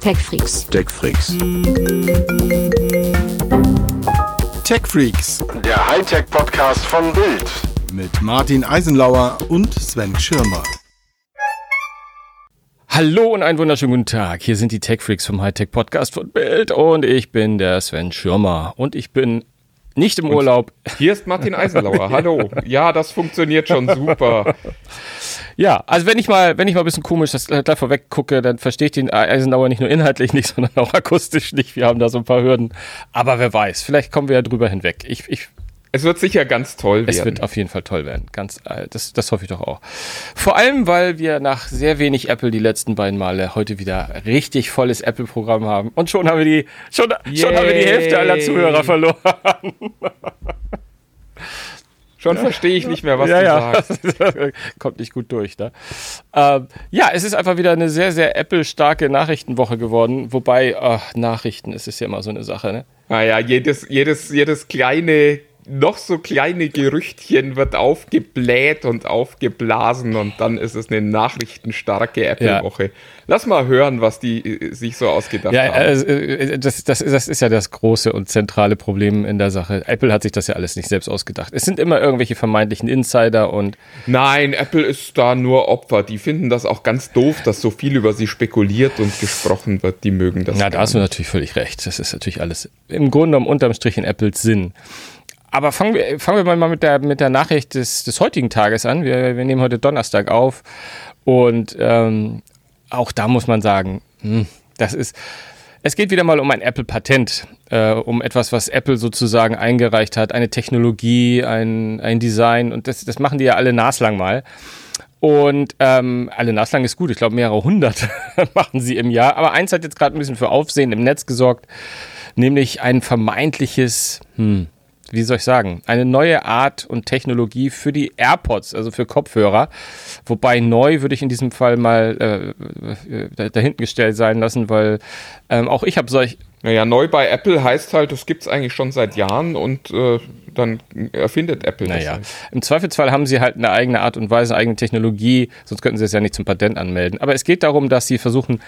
TechFreaks. TechFreaks. TechFreaks Der Hightech-Podcast von Bild. mit Martin Eisenlauer und Sven Schirmer. Hallo und einen wunderschönen guten Tag. Hier sind die TechFreaks vom Hightech Podcast von Bild und ich bin der Sven Schirmer und ich bin nicht im Urlaub. Hier ist Martin Eisenlauer. Hallo. Ja, das funktioniert schon super. Ja, also wenn ich mal, wenn ich mal ein bisschen komisch das gleich vorweg gucke, dann verstehe ich den Eisenauer nicht nur inhaltlich nicht, sondern auch akustisch nicht. Wir haben da so ein paar Hürden. Aber wer weiß, vielleicht kommen wir ja drüber hinweg. Ich, ich Es wird sicher ganz toll Es werden. wird auf jeden Fall toll werden. Ganz, äh, das, das hoffe ich doch auch. Vor allem, weil wir nach sehr wenig Apple die letzten beiden Male heute wieder richtig volles Apple-Programm haben. Und schon haben wir die, schon, schon haben wir die Hälfte aller. Zuhörer verloren. Schon verstehe ich nicht mehr, was ja, du ja. sagst. Kommt nicht gut durch, ne? Ähm, ja, es ist einfach wieder eine sehr, sehr Apple-starke Nachrichtenwoche geworden. Wobei, ach, Nachrichten, es ist ja immer so eine Sache, ne? Naja, jedes, jedes, jedes kleine, noch so kleine Gerüchtchen wird aufgebläht und aufgeblasen und dann ist es eine nachrichtenstarke Apple-Woche. Lass mal hören, was die äh, sich so ausgedacht Ja, haben. also, äh, das, das, das ist ja das große und zentrale Problem in der Sache. Apple hat sich das ja alles nicht selbst ausgedacht. Es sind immer irgendwelche vermeintlichen Insider und Nein, Apple ist da nur Opfer. Die finden das auch ganz doof, dass so viel über sie spekuliert und gesprochen wird. Die mögen das. Ja, da hast du natürlich völlig recht. Das ist natürlich alles im Grunde genommen unterm Strich in Apples Sinn. Aber fangen wir, fangen wir mal mit der, mit der Nachricht des, des heutigen Tages an. Wir, wir nehmen heute Donnerstag auf. Und ähm, auch da muss man sagen, hm, das ist. Es geht wieder mal um ein Apple-Patent, äh, um etwas, was Apple sozusagen eingereicht hat, eine Technologie, ein, ein Design. Und das, das machen die ja alle naslang mal. Und ähm, alle naslang ist gut, ich glaube mehrere hundert machen sie im Jahr. Aber eins hat jetzt gerade ein bisschen für Aufsehen im Netz gesorgt, nämlich ein vermeintliches, hm, wie soll ich sagen, eine neue Art und Technologie für die AirPods, also für Kopfhörer. Wobei neu würde ich in diesem Fall mal äh, äh, da, dahinten gestellt sein lassen, weil ähm, auch ich habe solch, Naja, neu bei Apple heißt halt, das gibt es eigentlich schon seit Jahren und äh, dann erfindet Apple das. Naja, Halt. im Zweifelsfall haben sie halt eine eigene Art und Weise, eine eigene Technologie, sonst könnten sie es ja nicht zum Patent anmelden. Aber es geht darum, dass sie versuchen,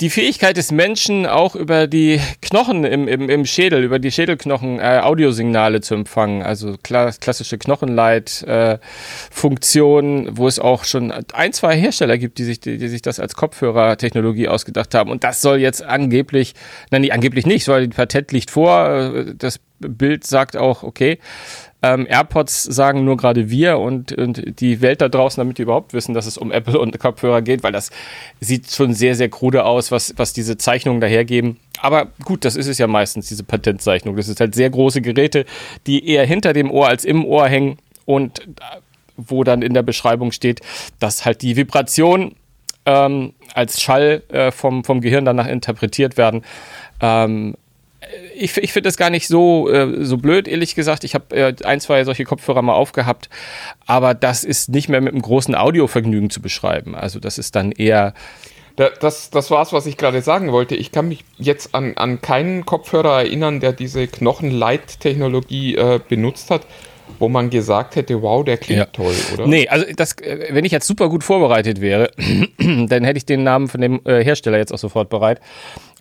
die Fähigkeit des Menschen auch über die Knochen im, im, im Schädel, über die Schädelknochen äh, Audiosignale zu empfangen. Also kla klassische Knochenleit-Funktion, wo es auch schon ein, zwei Hersteller gibt, die sich, die, die sich das als Kopfhörertechnologie ausgedacht haben. Und das soll jetzt angeblich, nein, nee, angeblich nicht, weil das Patent liegt vor. äh, Das Bild sagt auch, okay, ähm, AirPods sagen nur gerade wir und, und die Welt da draußen, damit die überhaupt wissen, dass es um Apple und Kopfhörer geht, weil das sieht schon sehr, sehr krude aus, was, was diese Zeichnungen dahergeben. Aber gut, das ist es ja meistens, diese Patentzeichnung. Das ist halt sehr große Geräte, die eher hinter dem Ohr als im Ohr hängen und wo dann in der Beschreibung steht, dass halt die Vibration ähm, als Schall äh, vom, vom Gehirn danach interpretiert werden. Ähm, ich, ich finde das gar nicht so, äh, so blöd, ehrlich gesagt. Ich habe äh, ein, zwei solche Kopfhörer mal aufgehabt, aber das ist nicht mehr mit einem großen Audiovergnügen zu beschreiben. Also das ist dann eher, Da, das, das war's, was ich gerade sagen wollte. Ich kann mich jetzt an, an keinen Kopfhörer erinnern, der diese Knochenleit-Technologie äh, benutzt hat, wo man gesagt hätte, wow, der klingt Ja. toll, oder? Nee, also das, äh, wenn ich jetzt super gut vorbereitet wäre, dann hätte ich den Namen von dem äh, Hersteller jetzt auch sofort bereit.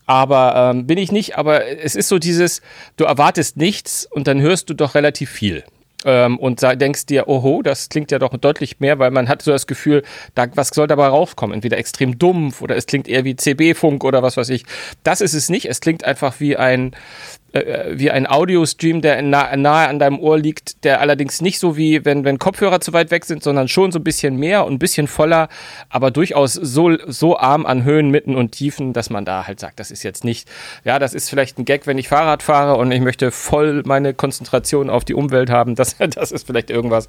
Aber ähm, bin ich nicht, aber es ist so dieses, du erwartest nichts und dann hörst du doch relativ viel. Ähm, und denkst dir, oho, das klingt ja doch deutlich mehr, weil man hat so das Gefühl, da, was soll dabei rauskommen? Entweder extrem dumpf oder es klingt eher wie CB-Funk oder was weiß ich. Das ist es nicht. Es klingt einfach wie ein, äh, wie ein Audiostream, der nah, nahe an deinem Ohr liegt, der allerdings nicht so wie, wenn, wenn Kopfhörer zu weit weg sind, sondern schon so ein bisschen mehr und ein bisschen voller, aber durchaus so, so arm an Höhen, Mitten und Tiefen, dass man da halt sagt, das ist jetzt nicht, ja, das ist vielleicht ein Gag, wenn ich Fahrrad fahre und ich möchte voll meine Konzentration auf die Umwelt haben, das, das ist vielleicht irgendwas.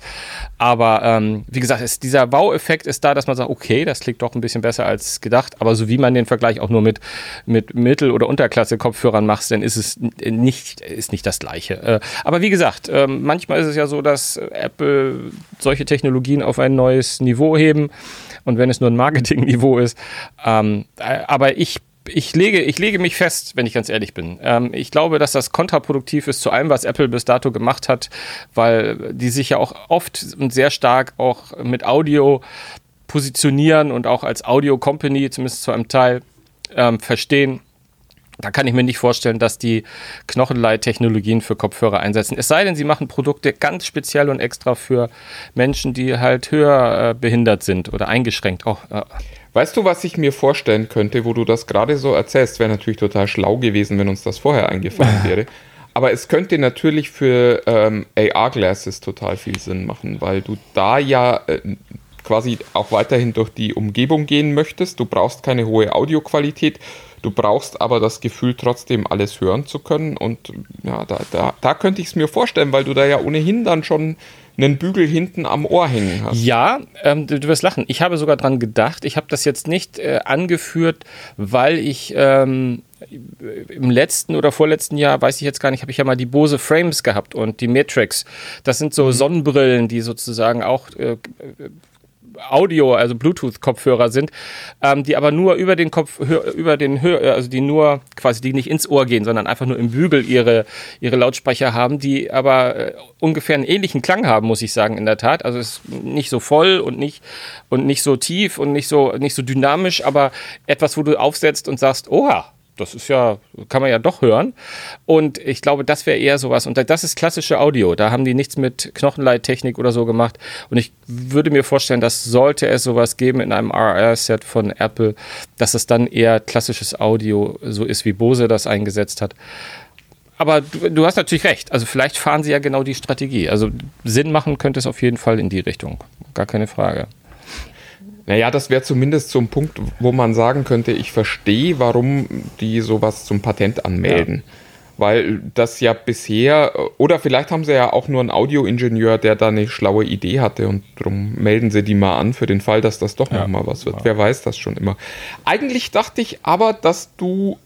Aber ähm, wie gesagt, ist, dieser Wow-Effekt ist da, dass man sagt, okay, das klingt doch ein bisschen besser als gedacht, aber so wie man den Vergleich auch nur mit, mit Mittel- oder Unterklasse-Kopfhörern macht, dann ist es nicht, ist nicht das Gleiche. Äh, aber wie gesagt, ähm, manchmal ist es ja so, dass Apple solche Technologien auf ein neues Niveau heben und wenn es nur ein Marketingniveau ist. Ähm, äh, aber ich ich lege, ich lege mich fest, wenn ich ganz ehrlich bin. Ähm, ich glaube, dass das kontraproduktiv ist zu allem, was Apple bis dato gemacht hat, weil die sich ja auch oft und sehr stark auch mit Audio positionieren und auch als Audio-Company, zumindest zu einem Teil, verstehen. Da kann ich mir nicht vorstellen, dass die Knochenleittechnologien für Kopfhörer einsetzen. Es sei denn, sie machen Produkte ganz speziell und extra für Menschen, die halt höher äh, behindert sind oder eingeschränkt. Auch, äh. Weißt du, was ich mir vorstellen könnte, wo du das gerade so erzählst? Wäre natürlich total schlau gewesen, wenn uns das vorher eingefallen wäre. Aber es könnte natürlich für ähm, AR-Glasses total viel Sinn machen, weil du da ja äh, quasi auch weiterhin durch die Umgebung gehen möchtest. Du brauchst keine hohe Audioqualität, du brauchst aber das Gefühl, trotzdem alles hören zu können. Und ja, da, da, da könnte ich es mir vorstellen, weil du da ja ohnehin dann schon einen Bügel hinten am Ohr hängen hast. Ja, ähm, du, du, wirst lachen. Ich habe sogar dran gedacht. Ich habe das jetzt nicht äh, angeführt, weil ich ähm, im letzten oder vorletzten Jahr, weiß ich jetzt gar nicht, habe ich ja mal die Bose Frames gehabt und die Matrix. Das sind so mhm. Sonnenbrillen, die sozusagen auch äh, Audio, also Bluetooth-Kopfhörer sind, ähm, die aber nur über den Kopf, über den Hör, also die nur quasi, die nicht ins Ohr gehen, sondern einfach nur im Bügel ihre, ihre Lautsprecher haben, die aber äh, ungefähr einen ähnlichen Klang haben, muss ich sagen, in der Tat. Also es ist nicht so voll und nicht, und nicht so tief und nicht so, nicht so dynamisch, aber etwas, wo du aufsetzt und sagst, oha, das ist ja, kann man ja doch hören. Und ich glaube, das wäre eher sowas. Und das ist klassische Audio. Da haben die nichts mit Knochenleittechnik oder so gemacht. Und ich würde mir vorstellen, dass sollte es sowas geben in einem RR-Set von Apple, dass es dann eher klassisches Audio so ist, wie Bose das eingesetzt hat. Aber du, du hast natürlich recht. Also vielleicht fahren sie ja genau die Strategie. Also Sinn machen könnte es auf jeden Fall in die Richtung. Gar keine Frage. Naja, das wäre zumindest so ein Punkt, wo man sagen könnte, ich verstehe, warum die sowas zum Patent anmelden. Ja. Weil das ja bisher, oder vielleicht haben sie ja auch nur einen Audioingenieur, der da eine schlaue Idee hatte und darum melden sie die mal an für den Fall, dass das doch ja. nochmal was wird. Ja. Wer weiß das schon immer. Eigentlich dachte ich aber, dass du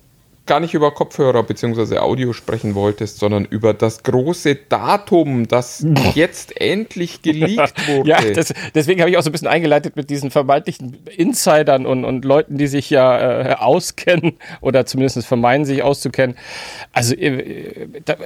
gar nicht über Kopfhörer bzw. Audio sprechen wolltest, sondern über das große Datum, das jetzt endlich geleakt wurde. Ja, das, deswegen habe ich auch so ein bisschen eingeleitet mit diesen vermeintlichen Insidern und, und Leuten, die sich ja äh, auskennen oder zumindest vermeinen, sich auszukennen. Also äh, da,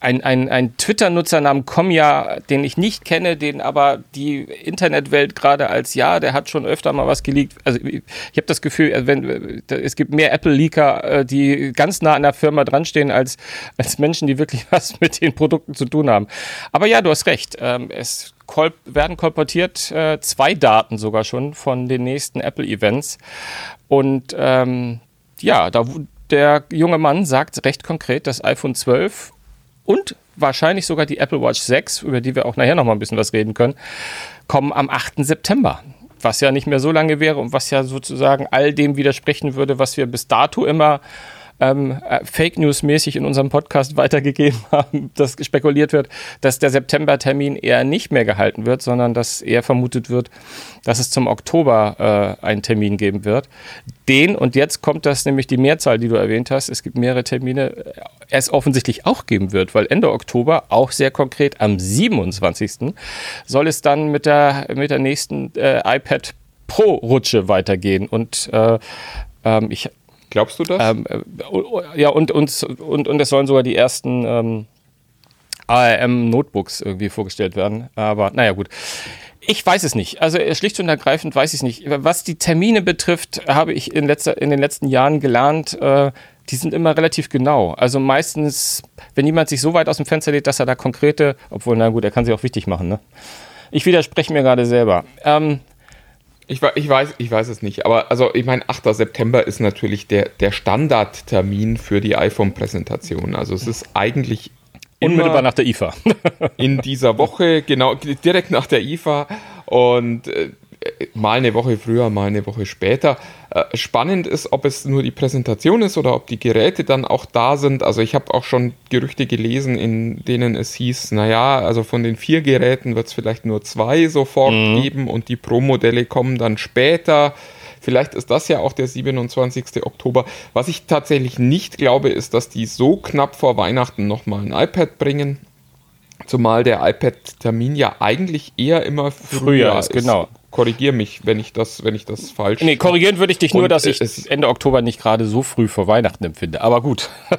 ein, ein, ein Twitter-Nutzer namens Komja, den ich nicht kenne, den aber die Internetwelt gerade als ja, der hat schon öfter mal was geleakt. Also ich, ich habe das Gefühl, äh, wenn, es gibt mehr Apple-Leaker, äh, die ganz nah an der Firma dranstehen, als, als Menschen, die wirklich was mit den Produkten zu tun haben. Aber ja, du hast recht. Ähm, es kolp werden kolportiert äh, zwei Daten sogar schon von den nächsten Apple-Events. Und ähm, ja, da der junge Mann sagt recht konkret, das iPhone 12 und wahrscheinlich sogar die Apple Watch 6, über die wir auch nachher noch mal ein bisschen was reden können, kommen am 8. September. Was ja nicht mehr so lange wäre und was ja sozusagen all dem widersprechen würde, was wir bis dato immer ähm, äh, Fake News mäßig in unserem Podcast weitergegeben haben, dass spekuliert wird, dass der September-Termin eher nicht mehr gehalten wird, sondern dass eher vermutet wird, dass es zum Oktober äh, einen Termin geben wird. Den, und jetzt kommt das nämlich die Mehrzahl, die du erwähnt hast, es gibt mehrere Termine, äh, es offensichtlich auch geben wird, weil Ende Oktober, auch sehr konkret am 27. soll es dann mit der, mit der nächsten äh, iPad Pro-Rutsche weitergehen. Und äh, ähm, ich Glaubst du das? Ähm, äh, ja, und, und, und, und es sollen sogar die ersten ähm, ARM-Notebooks irgendwie vorgestellt werden. Aber naja, gut. Ich weiß es nicht. Also äh, schlicht und ergreifend weiß ich es nicht. Was die Termine betrifft, habe ich in, letzter, in den letzten Jahren gelernt, äh, die sind immer relativ genau. Also meistens, wenn jemand sich so weit aus dem Fenster lädt, dass er da konkrete, obwohl, na gut, er kann sich auch wichtig machen, ne? Ich widerspreche mir gerade selber. Ähm, ich, ich, weiß, ich weiß es nicht, aber also ich meine, 8. September ist natürlich der, der Standardtermin für die iPhone-Präsentation. Also es ist eigentlich Unmittelbar nach der IFA. in dieser Woche, genau, direkt nach der IFA und äh, mal eine Woche früher, mal eine Woche später. Äh, spannend ist, ob es nur die Präsentation ist oder ob die Geräte dann auch da sind. Also ich habe auch schon Gerüchte gelesen, in denen es hieß, naja, also von den vier Geräten wird es vielleicht nur zwei sofort mhm. geben und die Pro-Modelle kommen dann später. Vielleicht ist das ja auch der 27. Oktober. Was ich tatsächlich nicht glaube, ist, dass die so knapp vor Weihnachten nochmal ein iPad bringen. Zumal der iPad-Termin ja eigentlich eher immer früher, früher ist. Genau korrigiere mich, wenn ich das, wenn ich das falsch. Nee, korrigieren würde ich dich nur, dass ich es Ende Oktober nicht gerade so früh vor Weihnachten empfinde. Aber gut.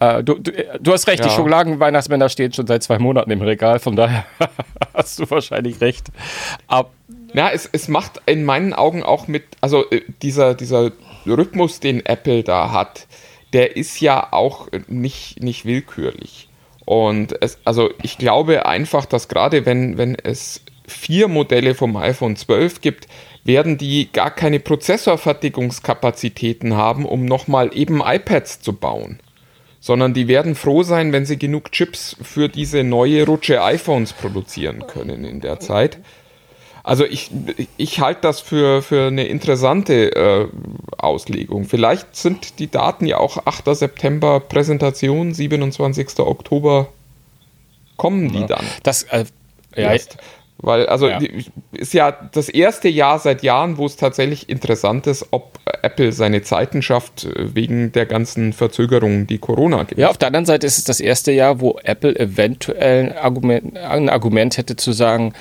Äh, du, du, du, hast recht, ja. die Schokoladen-Weihnachtsmänner stehen schon seit zwei Monaten im Regal, von daher hast du wahrscheinlich recht. Ab, Ja, es, es macht in meinen Augen auch mit, also äh, dieser, dieser Rhythmus, den Apple da hat, der ist ja auch nicht, nicht willkürlich. Und es, also ich glaube einfach, dass gerade wenn, wenn es vier Modelle vom iPhone 12 gibt, werden die gar keine Prozessorfertigungskapazitäten haben, um nochmal eben iPads zu bauen. Sondern die werden froh sein, wenn sie genug Chips für diese neue Rutsche iPhones produzieren können in der Zeit. Also ich, ich halte das für, für eine interessante äh, Auslegung. Vielleicht sind die Daten ja auch 8. September Präsentation, 27. Oktober kommen die dann. Das, äh, ja. Weil, also, Ja. ist ja das erste Jahr seit Jahren, wo es tatsächlich interessant ist, ob Apple seine Zeiten schafft, äh, wegen der ganzen Verzögerungen, die Corona gibt. Ja, auf der anderen Seite ist es das erste Jahr, wo Apple eventuell ein Argument, ein Argument hätte zu sagen,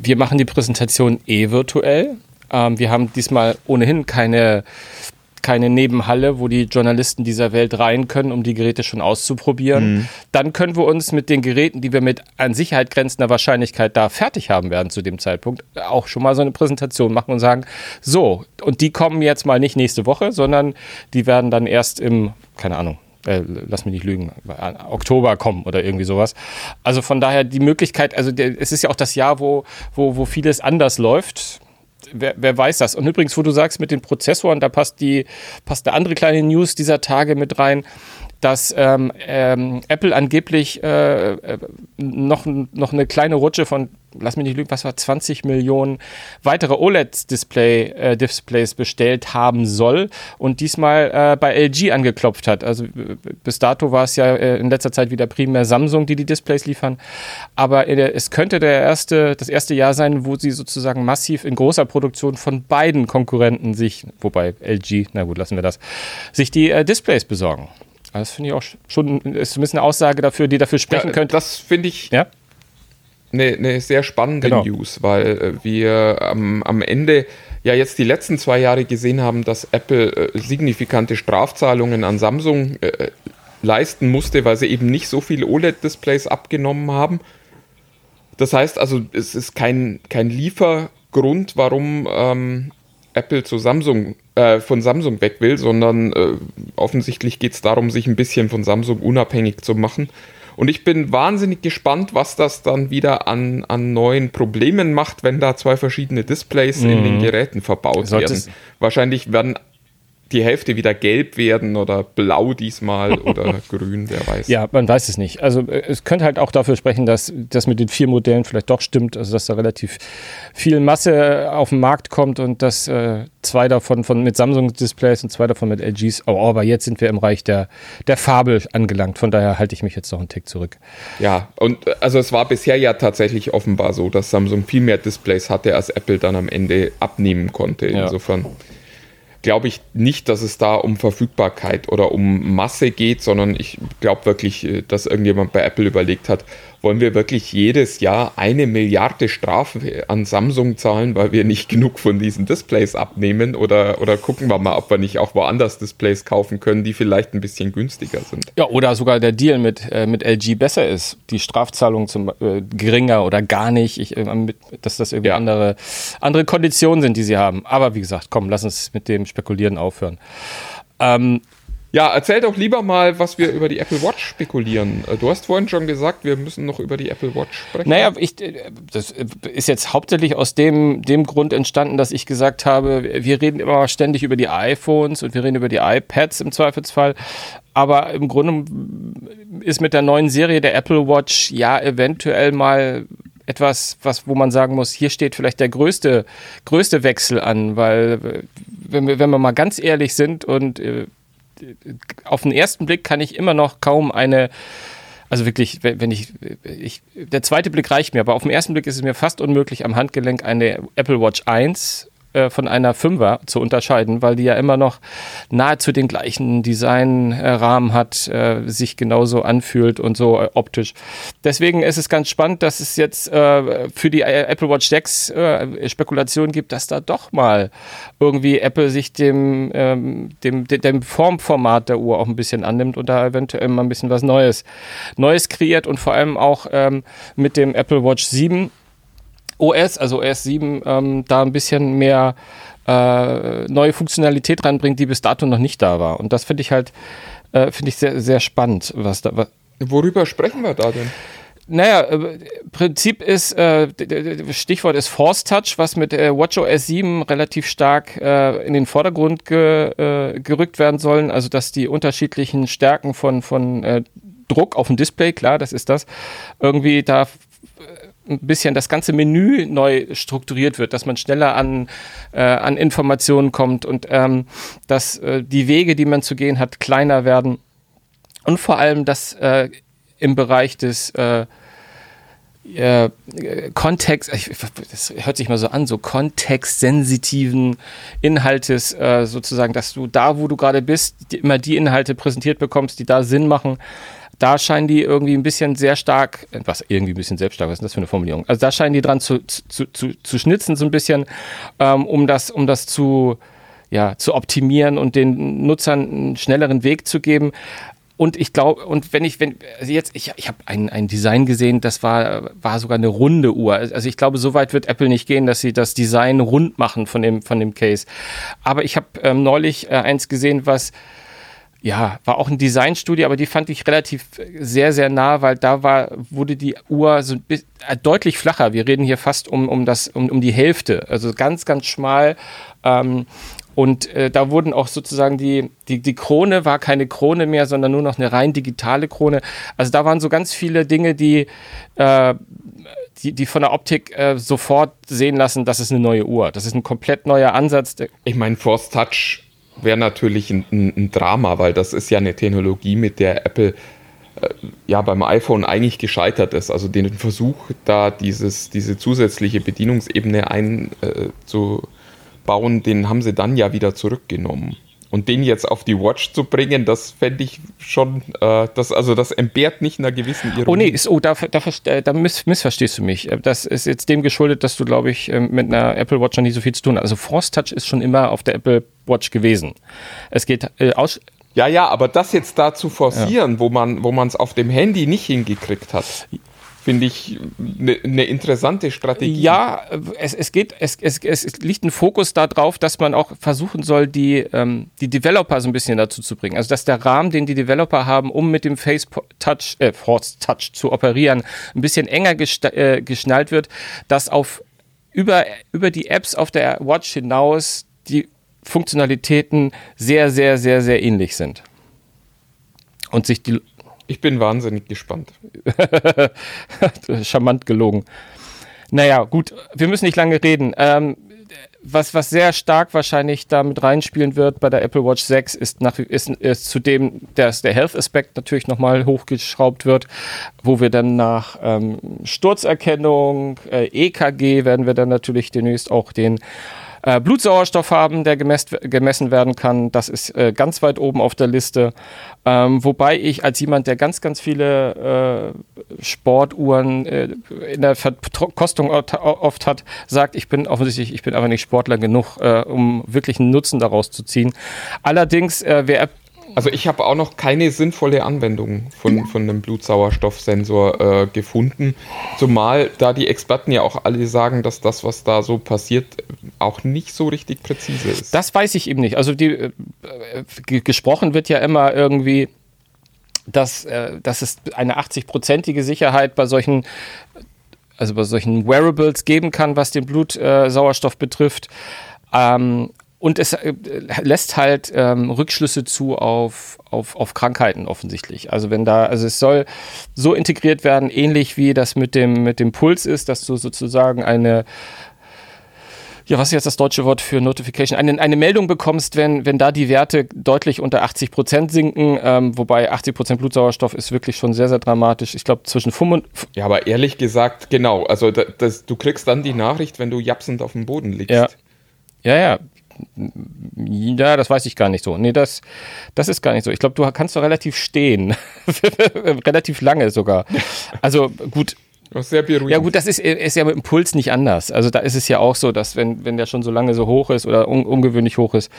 wir machen die Präsentation eh virtuell. Ähm, wir haben diesmal ohnehin keine, keine Nebenhalle, wo die Journalisten dieser Welt rein können, um die Geräte schon auszuprobieren. Dann können wir uns mit den Geräten, die wir mit an Sicherheit grenzender Wahrscheinlichkeit da fertig haben werden zu dem Zeitpunkt, auch schon mal so eine Präsentation machen und sagen, so, und die kommen jetzt mal nicht nächste Woche, sondern die werden dann erst im, keine Ahnung, äh, lass mich nicht lügen, Oktober kommen oder irgendwie sowas. Also von daher die Möglichkeit, also der, es ist ja auch das Jahr, wo, wo, wo vieles anders läuft. Wer, wer weiß das? Und übrigens, wo du sagst mit den Prozessoren, da passt die passt eine andere kleine News dieser Tage mit rein, dass ähm, ähm, Apple angeblich äh, äh, noch, noch eine kleine Rutsche von, lass mich nicht lügen, was war 20 Millionen weitere OLED-Display äh, bestellt haben soll und diesmal äh, bei LG angeklopft hat. Also bis dato war es ja äh, in letzter Zeit wieder primär Samsung, die die Displays liefern. Aber äh, es könnte der erste, das erste Jahr sein, wo sie sozusagen massiv in großer Produktion von beiden Konkurrenten sich, wobei LG, na gut, lassen wir das, sich die äh, Displays besorgen. Also Das finde ich auch schon, ist zumindest eine Aussage dafür, die dafür sprechen Ja, könnte. Das finde ich Ja? Eine, eine sehr spannende Genau. News, weil äh, wir am, am Ende ja jetzt die letzten zwei Jahre gesehen haben, dass Apple äh, signifikante Strafzahlungen an Samsung äh, leisten musste, weil sie eben nicht so viele OLED-Displays abgenommen haben. Das heißt also, es ist kein, kein Liefergrund, warum ähm, Apple zu Samsung, äh, von Samsung weg will, sondern äh, offensichtlich geht es darum, sich ein bisschen von Samsung unabhängig zu machen. Und ich bin wahnsinnig gespannt, was das dann wieder an, an neuen Problemen macht, wenn da zwei verschiedene Displays in den Geräten verbaut Sollte werden. Wahrscheinlich werden die Hälfte wieder gelb werden oder blau diesmal oder grün, wer weiß. Ja, man weiß es nicht. Also äh, es könnte halt auch dafür sprechen, dass das mit den vier Modellen vielleicht doch stimmt, also dass da relativ viel Masse auf den Markt kommt und dass äh, zwei davon von mit Samsung-Displays und zwei davon mit LGs. Oh, aber jetzt sind wir im Reich der, der Fabel angelangt. Von daher halte ich mich jetzt noch einen Tick zurück. Ja, und äh, also es war bisher ja tatsächlich offenbar so, dass Samsung viel mehr Displays hatte, als Apple dann am Ende abnehmen konnte. Ja. Glaube ich nicht, dass es da um Verfügbarkeit oder um Masse geht, sondern ich glaube wirklich, äh, dass irgendjemand bei Apple überlegt hat, wollen wir wirklich jedes Jahr eine Milliarde Strafe an Samsung zahlen, weil wir nicht genug von diesen Displays abnehmen oder, oder gucken wir mal, ob wir nicht auch woanders Displays kaufen können, die vielleicht ein bisschen günstiger sind. Ja, oder sogar der Deal mit, äh, mit LG besser ist. Die Strafzahlung zum äh, geringer oder gar nicht. Ich, äh, mit, dass das irgendwie Ja. andere, andere Konditionen sind, die sie haben. Aber wie gesagt, komm, lass uns mit dem Spekulieren aufhören. Ähm, Ja, erzähl doch lieber mal, was wir über die Apple Watch spekulieren. Äh, Du hast vorhin schon gesagt, wir müssen noch über die Apple Watch sprechen. Naja, ich, äh, das ist jetzt hauptsächlich aus dem, dem Grund entstanden, dass ich gesagt habe, wir reden immer ständig über die iPhones und wir reden über die iPads im Zweifelsfall. Aber im Grunde ist mit der neuen Serie der Apple Watch ja eventuell mal etwas, was, wo man sagen muss, hier steht vielleicht der größte, größte Wechsel an, weil äh, wenn wir, wenn wir mal ganz ehrlich sind und äh, auf den ersten Blick kann ich immer noch kaum eine also wirklich, wenn ich, ich, der zweite Blick reicht mir, aber auf den ersten Blick ist es mir fast unmöglich, am Handgelenk eine Apple Watch 1 äh, von einer 5er zu unterscheiden, weil die ja immer noch nahezu den gleichen Designrahmen hat, äh, sich genauso anfühlt und so äh, optisch. Deswegen ist es ganz spannend, dass es jetzt äh, für die äh, Apple Watch 6 äh, Spekulationen gibt, dass da doch mal irgendwie Apple sich dem, ähm, dem, dem Formformat der Uhr auch ein bisschen annimmt und da eventuell mal ein bisschen was Neues, Neues kreiert und vor allem auch ähm, mit dem Apple Watch 7 OS, also OS 7, ähm, da ein bisschen mehr äh, neue Funktionalität reinbringt, die bis dato noch nicht da war. Und das finde ich halt, äh, finde ich sehr, sehr spannend, was da. Was Worüber sprechen wir da denn? Naja, äh, Prinzip ist, äh, Stichwort ist Force Touch, was mit äh, WatchOS 7 relativ stark äh, in den Vordergrund ge, gerückt werden sollen. Also, dass die unterschiedlichen Stärken von, von Druck auf dem Display, klar, das ist das, irgendwie da ein bisschen das ganze Menü neu strukturiert wird, dass man schneller an, äh, an Informationen kommt und ähm, dass äh, die Wege, die man zu gehen hat, kleiner werden. Und vor allem, dass äh, im Bereich des äh, äh, Kontext, das hört sich mal so an, so kontextsensitiven Inhaltes äh, sozusagen, dass du da, wo du gerade bist, immer die Inhalte präsentiert bekommst, die da Sinn machen. Da scheinen die irgendwie ein bisschen sehr stark, was irgendwie ein bisschen sehr stark, was ist das für eine Formulierung? Also da scheinen die dran zu, zu, zu, zu schnitzen so ein bisschen, ähm, um das, um das zu, ja, zu optimieren und den Nutzern einen schnelleren Weg zu geben. Und ich glaube, und wenn ich, wenn, also jetzt, ich, ich habe ein, ein Design gesehen, das war, war sogar eine runde Uhr. Also ich glaube, so weit wird Apple nicht gehen, dass sie das Design rund machen von dem, von dem Case. Aber ich habe ähm, neulich äh, eins gesehen, was, ja, war auch ein Designstudio, aber die fand ich relativ äh, sehr, sehr nah, weil da war, wurde die Uhr so äh, deutlich flacher. Wir reden hier fast um, um, das, um, um die Hälfte. Also ganz, ganz schmal. Ähm, und äh, da wurden auch sozusagen die, die, die Krone war keine Krone mehr, sondern nur noch eine rein digitale Krone. Also da waren so ganz viele Dinge, die, äh, die, die von der Optik äh, sofort sehen lassen, das ist eine neue Uhr. Das ist ein komplett neuer Ansatz. Ich meine, Force Touch wäre natürlich ein, ein, Drama, weil das ist ja eine Technologie, mit der Apple äh, ja beim iPhone eigentlich gescheitert ist. Also den Versuch, da dieses, diese zusätzliche Bedienungsebene einzu äh, den haben sie dann ja wieder zurückgenommen. Und den jetzt auf die Watch zu bringen, das fände ich schon, äh, das, also das entbehrt nicht einer gewissen Ironie. Oh nee, ist, oh, da, da, äh, da miss, missverstehst du mich. Äh, das ist jetzt dem geschuldet, dass du, glaube ich, ähm, mit einer Apple Watch noch nicht so viel zu tun hast. Also Force Touch ist schon immer auf der Apple Watch gewesen. Es geht äh, aus. Ja, ja, aber das jetzt da zu forcieren, ja. wo man wo es auf dem Handy nicht hingekriegt hat finde ich eine ne interessante Strategie. Ja, es, es geht, es, es, es liegt ein Fokus darauf, dass man auch versuchen soll, die, ähm, die Developer so ein bisschen dazu zu bringen. Also dass der Rahmen, den die Developer haben, um mit dem Face Touch, äh, Force Touch zu operieren, ein bisschen enger äh, geschnallt wird, dass auf über, über die Apps auf der Watch hinaus die Funktionalitäten sehr, sehr, sehr, sehr ähnlich sind. Und sich die ich bin wahnsinnig gespannt. Charmant gelogen. Naja, gut, wir müssen nicht lange reden. Ähm, was, was sehr stark wahrscheinlich damit reinspielen wird bei der Apple Watch 6 ist, nach, ist, ist zudem, dass der Health-Aspekt natürlich nochmal hochgeschraubt wird, wo wir dann nach ähm, Sturzerkennung, äh, EKG werden wir dann natürlich demnächst auch den äh, Blutsauerstoff haben, der gemesst, gemessen werden kann. Das ist äh, ganz weit oben auf der Liste. Ähm, wobei ich als jemand, der ganz, ganz viele äh, Sportuhren äh, in der Verkostung oft hat, sagt, ich bin offensichtlich, ich bin aber nicht Sportler genug, äh, um wirklich einen Nutzen daraus zu ziehen. Allerdings, äh, wer also ich habe auch noch keine sinnvolle Anwendung von, von einem Blutsauerstoffsensor äh, gefunden. Zumal da die Experten ja auch alle sagen, dass das, was da so passiert, auch nicht so richtig präzise ist. Das weiß ich eben nicht. Also die, äh, gesprochen wird ja immer irgendwie, dass, äh, dass es eine 80-prozentige Sicherheit bei solchen also bei solchen Wearables geben kann, was den Blutsauerstoff betrifft. Ähm, und es äh, lässt halt ähm, Rückschlüsse zu auf, auf, auf Krankheiten offensichtlich. Also wenn da, also es soll so integriert werden, ähnlich wie das mit dem, mit dem Puls ist, dass du sozusagen eine ja, was ist jetzt das deutsche Wort für Notification? Eine, eine Meldung bekommst, wenn, wenn da die Werte deutlich unter 80 Prozent sinken, ähm, wobei 80 Prozent Blutsauerstoff ist wirklich schon sehr, sehr dramatisch. Ich glaube, zwischen 5 und. Ja, aber ehrlich gesagt, genau. Also, das, das, du kriegst dann die Nachricht, wenn du japsend auf dem Boden liegst. Ja. Ja, ja, ja, das weiß ich gar nicht so. Nee, das, das ist gar nicht so. Ich glaube, du kannst doch relativ stehen. relativ lange sogar. Also gut. Sehr beruhigend. Ja gut, das ist, ist ja mit dem Puls nicht anders. Also da ist es ja auch so, dass wenn, wenn der schon so lange so hoch ist oder un, ungewöhnlich hoch ist,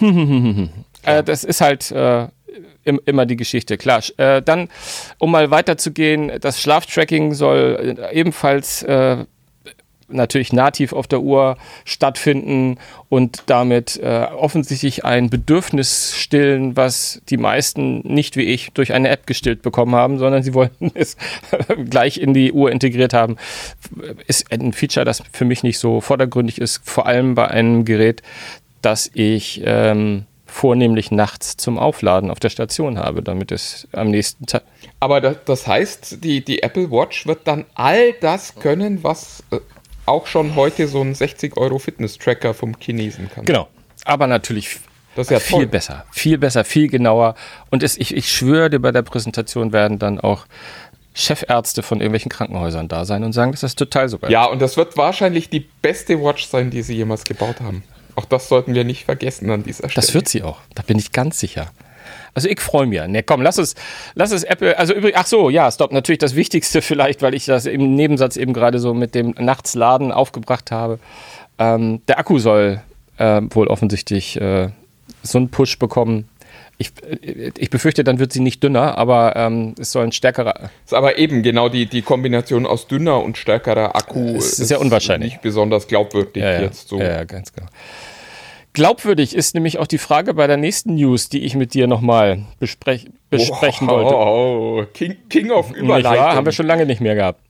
äh, das ist halt äh, im, immer die Geschichte. Klar, äh, dann, um mal weiterzugehen, das Schlaftracking soll äh, ebenfalls äh, natürlich nativ auf der Uhr stattfinden und damit äh, offensichtlich ein Bedürfnis stillen, was die meisten nicht wie ich durch eine App gestillt bekommen haben, sondern sie wollten es gleich in die Uhr integriert haben. Ist ein Feature, das für mich nicht so vordergründig ist, vor allem bei einem Gerät, das ich ähm, vornehmlich nachts zum Aufladen auf der Station habe, damit es am nächsten Tag. Aber das, heißt, die, die Apple Watch wird dann all das können, was äh, auch schon heute so ein 60 Euro Fitness-Tracker vom Chinesen kann. Genau. Aber natürlich Das ist ja viel toll. besser, viel besser, viel genauer. Und es, ich, ich schwöre dir, bei der Präsentation werden dann auch Chefärzte von irgendwelchen Krankenhäusern da sein und sagen, das ist total super. Ja, und das wird wahrscheinlich die beste Watch sein, die sie jemals gebaut haben. Auch das sollten wir nicht vergessen an dieser Stelle. Das wird sie auch. Da bin ich ganz sicher. Also ich freue mich. Ne, komm, lass es, lass es Apple. Also übrigens, ach so, ja, stopp. Natürlich das Wichtigste vielleicht, weil ich das im Nebensatz eben gerade so mit dem Nachtsladen aufgebracht habe. Ähm, der Akku soll äh, wohl offensichtlich äh, so einen Push bekommen. Ich, äh, ich befürchte, dann wird sie nicht dünner, aber ähm, es soll ein stärkerer. ist aber eben genau die, die Kombination aus dünner und stärkerer Akku Es ist ja unwahrscheinlich. nicht besonders glaubwürdig Ja, ja, jetzt so. ja, ja, ganz genau. Glaubwürdig ist nämlich auch die Frage bei der nächsten News, die ich mit dir nochmal besprech besprechen wollte. Oh, King, King of Überleitung. wahr? Haben wir schon lange nicht mehr gehabt.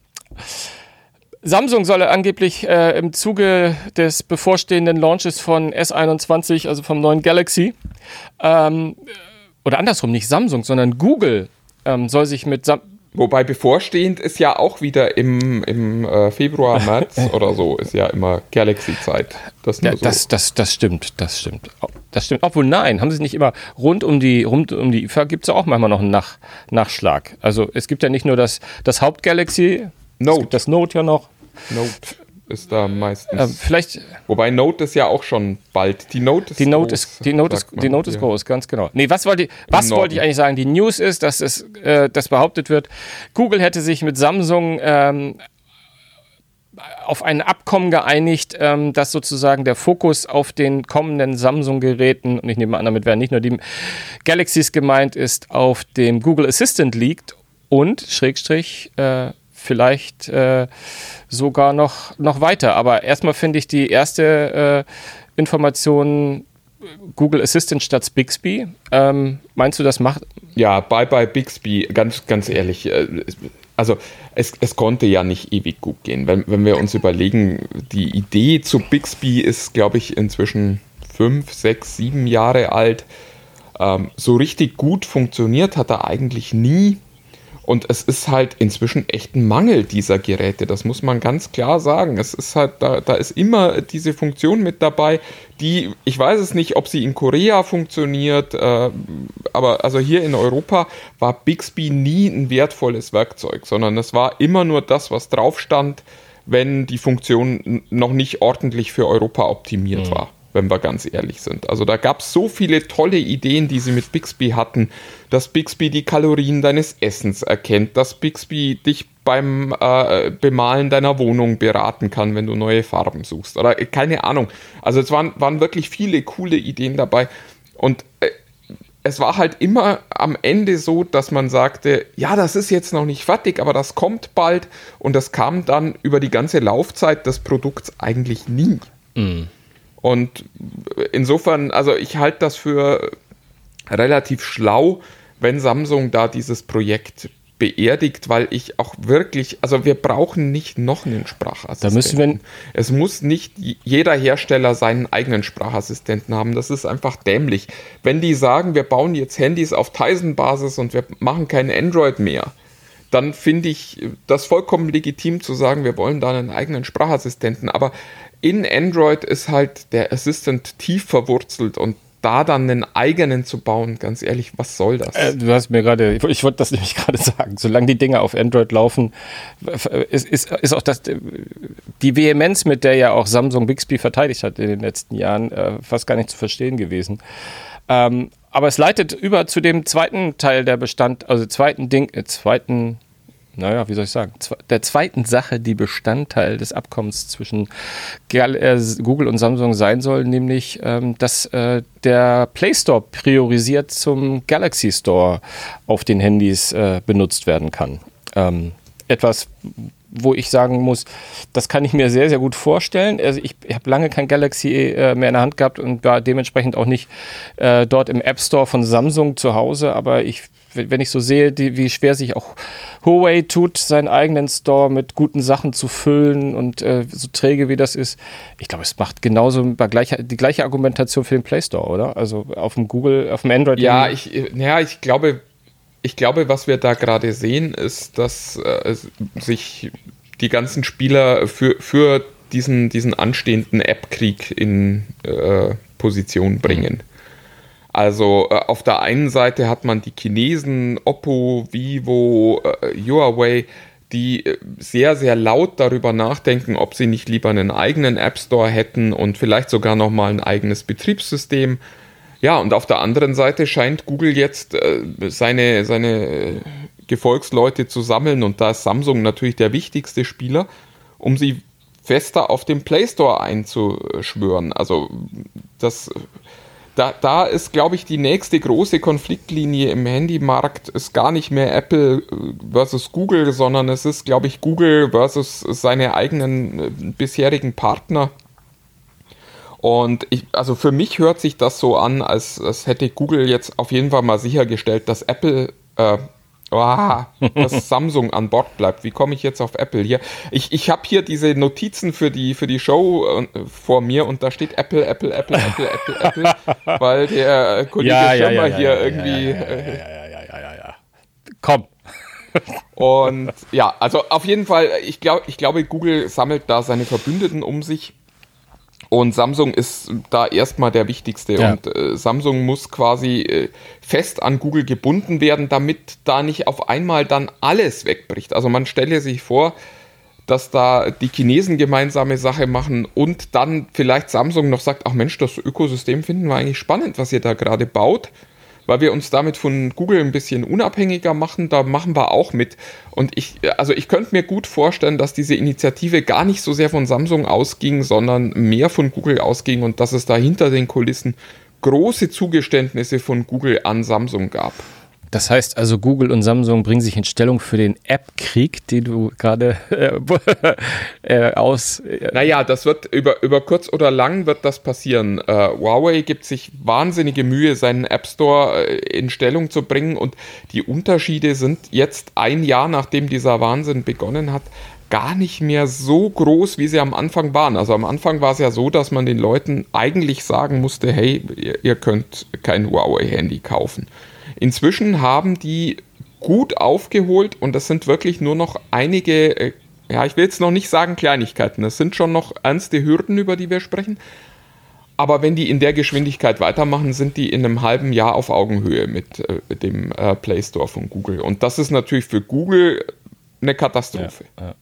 Samsung soll angeblich äh, im Zuge des bevorstehenden Launches von S21, also vom neuen Galaxy, ähm, oder andersrum, nicht Samsung, sondern Google ähm, soll sich mit Sam Wobei bevorstehend ist ja auch wieder im, im äh, Februar, März oder so, ist ja immer Galaxy-Zeit. Das ja, so. das, das, das stimmt, das stimmt. Das stimmt. Obwohl, nein, haben sie nicht immer rund um die, rund um die IFA gibt es ja auch manchmal noch einen Nach, Nachschlag. Also es gibt ja nicht nur das, das Haupt-Galaxy, Note. das Note ja noch. Note ist da meistens. Ähm, vielleicht, Wobei Note ist ja auch schon bald. Die Note ist Die Note groß, ist, die Note ist, die Note ist groß, ganz genau. Nee, was wollte ich, was wollte ich eigentlich sagen? Die News ist, dass es, äh, dass behauptet wird, Google hätte sich mit Samsung ähm, auf ein Abkommen geeinigt, ähm, dass sozusagen der Fokus auf den kommenden Samsung-Geräten, und ich nehme an, damit werden nicht nur die Galaxies gemeint, ist, auf dem Google Assistant liegt und, Schrägstrich, äh, vielleicht äh, sogar noch, noch weiter. Aber erstmal finde ich die erste äh, Information Google Assistant statt Bixby. Ähm, meinst du, das macht. Ja, bye bye Bixby, ganz, ganz ehrlich. äh, Also es, es konnte ja nicht ewig gut gehen. Wenn, wenn wir uns überlegen, die Idee zu Bixby ist, glaube ich, inzwischen fünf, sechs, sieben Jahre alt. Ähm, so richtig gut funktioniert hat er eigentlich nie. Und es ist halt inzwischen echt ein Mangel dieser Geräte, das muss man ganz klar sagen. Es ist halt, da, da ist immer diese Funktion mit dabei, die, ich weiß es nicht, ob sie in Korea funktioniert, äh, aber also hier in Europa war Bixby nie ein wertvolles Werkzeug, sondern es war immer nur das, was drauf stand, wenn die Funktion noch nicht ordentlich für Europa optimiert war wenn wir ganz ehrlich sind. Also da gab es so viele tolle Ideen, die sie mit Bixby hatten, dass Bixby die Kalorien deines Essens erkennt, dass Bixby dich beim äh, Bemalen deiner Wohnung beraten kann, wenn du neue Farben suchst. Oder äh, keine Ahnung. Also es waren, waren wirklich viele coole Ideen dabei. Und äh, es war halt immer am Ende so, dass man sagte, ja, das ist jetzt noch nicht fertig, aber das kommt bald. Und das kam dann über die ganze Laufzeit des Produkts eigentlich nie. Und insofern, also ich halte das für relativ schlau, wenn Samsung da dieses Projekt beerdigt, weil ich auch wirklich, also wir brauchen nicht noch einen Sprachassistenten. Da müssen wir- es muss nicht jeder Hersteller seinen eigenen Sprachassistenten haben. Das ist einfach dämlich. Wenn die sagen, wir bauen jetzt Handys auf Tizen-Basis und wir machen kein Android mehr, dann finde ich das vollkommen legitim zu sagen, wir wollen da einen eigenen Sprachassistenten. Aber in Android ist halt der Assistant tief verwurzelt und da dann einen eigenen zu bauen, ganz ehrlich, was soll das? Äh, du hast mir gerade, ich, wollte das nämlich gerade sagen, solange die Dinge auf Android laufen, ist, ist, ist auch das, die Vehemenz, mit der ja auch Samsung Bixby verteidigt hat in den letzten Jahren, äh, fast gar nicht zu verstehen gewesen. Ähm, aber es leitet über zu dem zweiten Teil der Bestand, also zweiten Ding, äh, zweiten, naja, wie soll ich sagen, der zweiten Sache, die Bestandteil des Abkommens zwischen äh, Google und Samsung sein soll, nämlich, ähm, dass äh, der Play Store priorisiert zum Galaxy Store auf den Handys äh, benutzt werden kann. Ähm, etwas, wo ich sagen muss, das kann ich mir sehr, sehr gut vorstellen. Also ich, ich habe lange kein Galaxy äh, mehr in der Hand gehabt und war dementsprechend auch nicht äh, dort im App Store von Samsung zu Hause, aber ich wenn ich so sehe, die, wie schwer sich auch Huawei tut, seinen eigenen Store mit guten Sachen zu füllen und äh, so träge wie das ist, ich glaube, es macht genauso gleiche, die gleiche Argumentation für den Play Store, oder? Also auf dem Google, auf dem Android. Ja, ich, ja, ich glaube, ich glaube, was wir da gerade sehen, ist, dass äh, sich die ganzen Spieler für, für diesen, diesen anstehenden App-Krieg in äh, Position bringen. Mhm. Also äh, auf der einen Seite hat man die Chinesen, Oppo, Vivo, äh, Huawei, die äh, sehr, sehr laut darüber nachdenken, ob sie nicht lieber einen eigenen App Store hätten und vielleicht sogar nochmal ein eigenes Betriebssystem. Ja, und auf der anderen Seite scheint Google jetzt äh, seine, seine Gefolgsleute zu sammeln und da ist Samsung natürlich der wichtigste Spieler, um sie fester auf den Play Store einzuschwören. Also das da, da ist, glaube ich, die nächste große Konfliktlinie im Handymarkt ist gar nicht mehr Apple äh, versus Google, sondern es ist, glaube ich, Google versus seine eigenen äh, bisherigen Partner. Und ich, also für mich hört sich das so an, als, als hätte Google jetzt auf jeden Fall mal sichergestellt, dass Apple äh, Oh, dass Samsung an Bord bleibt. Wie komme ich jetzt auf Apple hier? Ich, ich habe hier diese Notizen für die, für die Show äh, vor mir und da steht Apple, Apple, Apple, Apple, Apple, Apple, weil der Kollege ja, ja, Schirmer ja, hier irgendwie. Ja, ja, ja, ja, ja, Komm. Und ja, also auf jeden Fall, ich, glaub, ich glaube, Google sammelt da seine Verbündeten um sich und Samsung ist da erstmal der wichtigste. Ja. Und äh, Samsung muss quasi äh, fest an Google gebunden werden, damit da nicht auf einmal dann alles wegbricht. Also man stelle sich vor, dass da die Chinesen gemeinsame Sache machen und dann vielleicht Samsung noch sagt, ach Mensch, das Ökosystem finden wir eigentlich spannend, was ihr da gerade baut weil wir uns damit von Google ein bisschen unabhängiger machen. Da machen wir auch mit. Und ich, also ich könnte mir gut vorstellen, dass diese Initiative gar nicht so sehr von Samsung ausging, sondern mehr von Google ausging und dass es da hinter den Kulissen große Zugeständnisse von Google an Samsung gab. Das heißt also, Google und Samsung bringen sich in Stellung für den App-Krieg, den du gerade äh, äh, aus. Äh, naja, das wird über, über kurz oder lang wird das passieren. Äh, Huawei gibt sich wahnsinnige Mühe, seinen App Store äh, in Stellung zu bringen und die Unterschiede sind jetzt ein Jahr nachdem dieser Wahnsinn begonnen hat, gar nicht mehr so groß, wie sie am Anfang waren. Also am Anfang war es ja so, dass man den Leuten eigentlich sagen musste, hey, ihr, ihr könnt kein Huawei-Handy kaufen. Inzwischen haben die gut aufgeholt und das sind wirklich nur noch einige, äh, ja, ich will jetzt noch nicht sagen Kleinigkeiten, das sind schon noch ernste Hürden, über die wir sprechen. Aber wenn die in der Geschwindigkeit weitermachen, sind die in einem halben Jahr auf Augenhöhe mit, äh, dem äh, Play Store von Google. Und das ist natürlich für Google eine Katastrophe. Ja, ja.